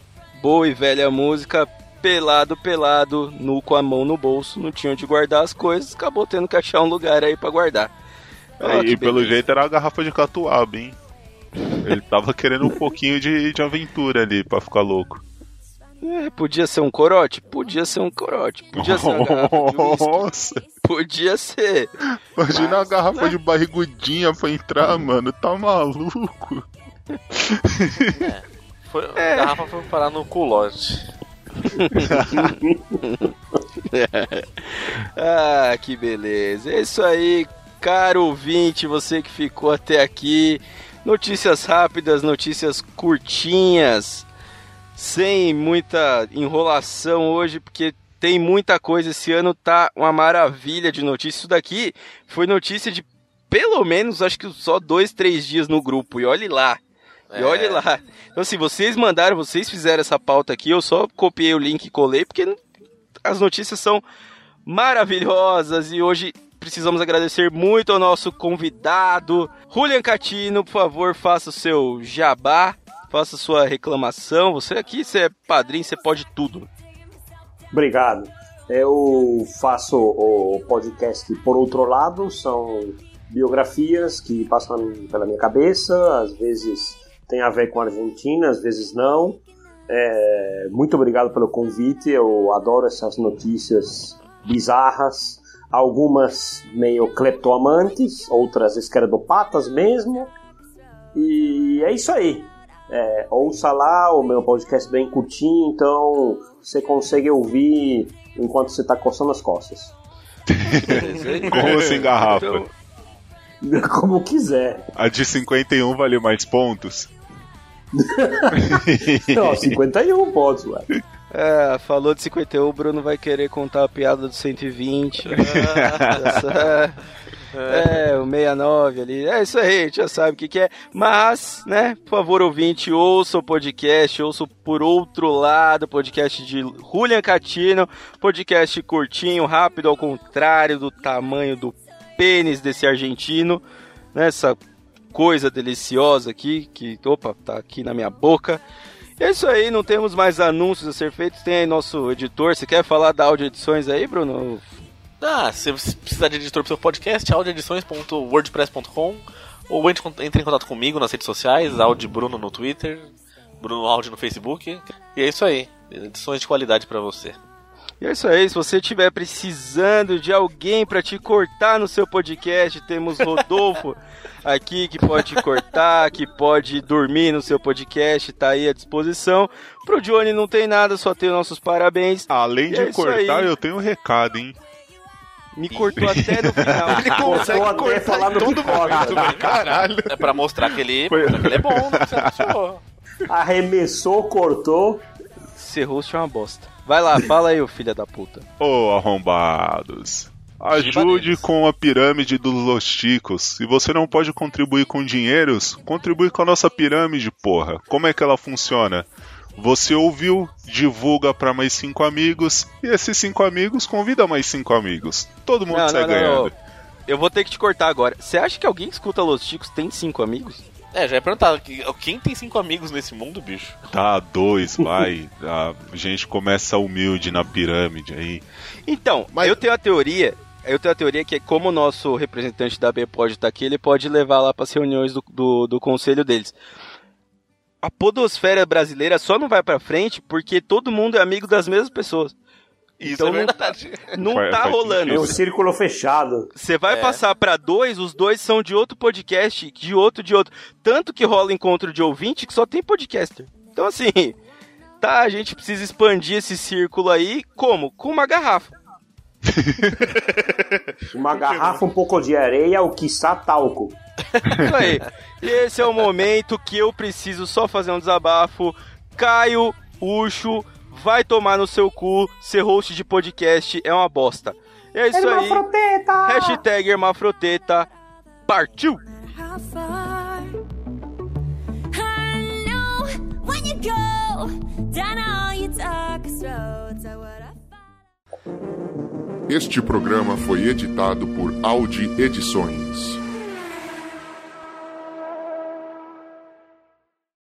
Speaker 1: boa e velha música. Pelado, pelado, nu com a mão no bolso, não tinha onde guardar as coisas, acabou tendo que achar um lugar aí pra guardar.
Speaker 4: É, e pelo
Speaker 1: beleza.
Speaker 4: jeito era a garrafa de catuaba, hein? Ele tava querendo um pouquinho de, de aventura ali pra ficar louco.
Speaker 1: É, podia ser um corote? Podia ser um corote. Podia ser uma.
Speaker 4: Nossa,
Speaker 1: Podia ser.
Speaker 4: imagina a garrafa de barrigudinha pra entrar, mano. Tá maluco?
Speaker 2: Foi, A garrafa foi parar no culote.
Speaker 1: Ah, que beleza. É isso aí, caro ouvinte, você que ficou até aqui. Notícias rápidas, notícias curtinhas, sem muita enrolação hoje, porque tem muita coisa. Esse ano tá uma maravilha de notícias. Isso daqui foi notícia de pelo menos, acho que só dois, três dias no grupo. E olhe lá. E
Speaker 2: É.
Speaker 1: olhe lá. Então, assim, vocês mandaram, vocês fizeram essa pauta aqui, eu só copiei o link e colei, porque as notícias são maravilhosas e hoje precisamos agradecer muito ao nosso convidado, Julian Catino, por favor, faça o seu jabá, faça sua reclamação. Você aqui, você é padrinho, você pode tudo.
Speaker 6: Obrigado. Eu faço o podcast Por Outro Lado, são biografias que passam pela minha cabeça, às vezes tem a ver com a Argentina, às vezes não. É, muito obrigado pelo convite, eu adoro essas notícias bizarras, algumas meio cleptoamantes, outras esquerdopatas mesmo. E é isso aí. É, ouça lá o meu podcast bem curtinho, então você consegue ouvir enquanto você está coçando as costas.
Speaker 4: Como sem garrafa?
Speaker 1: Então,
Speaker 6: Como quiser.
Speaker 4: A de 51 vale mais pontos?
Speaker 6: Não, 51 pontos, ué.
Speaker 1: É, falou de 51, o Bruno vai querer contar a piada do 120. Essa- é, o 69 ali. É isso aí, a gente já sabe o que, que é. Mas, né, por favor, ouvinte, ouça o podcast, ouça o Por Outro Lado, podcast de Julian Catino, podcast curtinho, rápido, ao contrário do tamanho do pênis desse argentino, né, essa coisa deliciosa aqui, que, opa, tá aqui na minha boca. É isso aí, não temos mais anúncios a ser feitos. Tem aí nosso editor. Você quer falar da áudio edições aí, Bruno?
Speaker 2: Ah, se você precisar de editor pro seu podcast, audioedições.wordpress.com ou entre, em contato comigo nas redes sociais, Audi Bruno no Twitter, Bruno Audi no Facebook. E é isso aí. Edições de qualidade pra você.
Speaker 1: E é isso aí, se você estiver precisando de alguém para te cortar no seu podcast, temos Rodolfo aqui que pode te cortar, que pode dormir no seu podcast, tá aí à disposição. Pro Johnny não tem nada, só tem nossos parabéns.
Speaker 4: Além
Speaker 1: E
Speaker 4: de
Speaker 1: é
Speaker 4: cortar,
Speaker 1: aí.
Speaker 4: eu tenho um recado, hein?
Speaker 1: Me cortou até no final.
Speaker 3: Ele consegue cortar
Speaker 6: falar no
Speaker 3: todo momento, velho. Caralho.
Speaker 2: É pra mostrar que ele, mostrar que ele é bom, não anunciou.
Speaker 6: Arremessou, cortou.
Speaker 1: Ser host é uma bosta. Vai lá, fala aí, ô filha da puta.
Speaker 4: Ô, arrombados. Ajude com a pirâmide dos Losticos. Se você não pode contribuir com dinheiros, contribui com a nossa pirâmide, porra. Como é que ela funciona? Você ouviu, divulga pra mais cinco amigos, e esses cinco amigos convida mais cinco amigos. Todo mundo
Speaker 1: Não,
Speaker 4: sai
Speaker 1: não,
Speaker 4: ganhando.
Speaker 1: não. Eu vou ter que te cortar agora. Você acha que alguém que escuta Los Chicos tem cinco amigos?
Speaker 2: É, já ia perguntar, que- quem tem cinco amigos nesse mundo, bicho?
Speaker 4: Tá, dois, vai. A gente começa humilde na pirâmide aí.
Speaker 1: Então,
Speaker 3: Mas-
Speaker 1: eu tenho a teoria. Eu tenho a teoria que como o nosso representante da B pode estar aqui, ele pode levar lá para as reuniões do, do, do conselho deles. A podosfera brasileira só não vai para frente porque todo mundo é amigo das mesmas pessoas.
Speaker 2: Isso
Speaker 1: Então
Speaker 2: é
Speaker 1: não-
Speaker 2: verdade.
Speaker 1: Não tá
Speaker 4: faz
Speaker 1: rolando.
Speaker 6: É um círculo fechado.
Speaker 1: Você vai
Speaker 2: É.
Speaker 1: passar pra dois, os dois são de outro podcast, de outro, de outro. Tanto que rola encontro de ouvinte que só tem podcaster. Então, assim, tá, a gente precisa expandir esse círculo aí, como? Com uma garrafa.
Speaker 6: Uma garrafa, um pouco de areia, o quiçá talco.
Speaker 1: Isso aí. E esse é o momento que eu preciso só fazer um desabafo. Caio, Ucho, vai tomar no seu cu, ser host de podcast é uma bosta. É isso aí. Hashtag Hermafroteta. Partiu!
Speaker 10: Este programa foi editado por Audi Edições.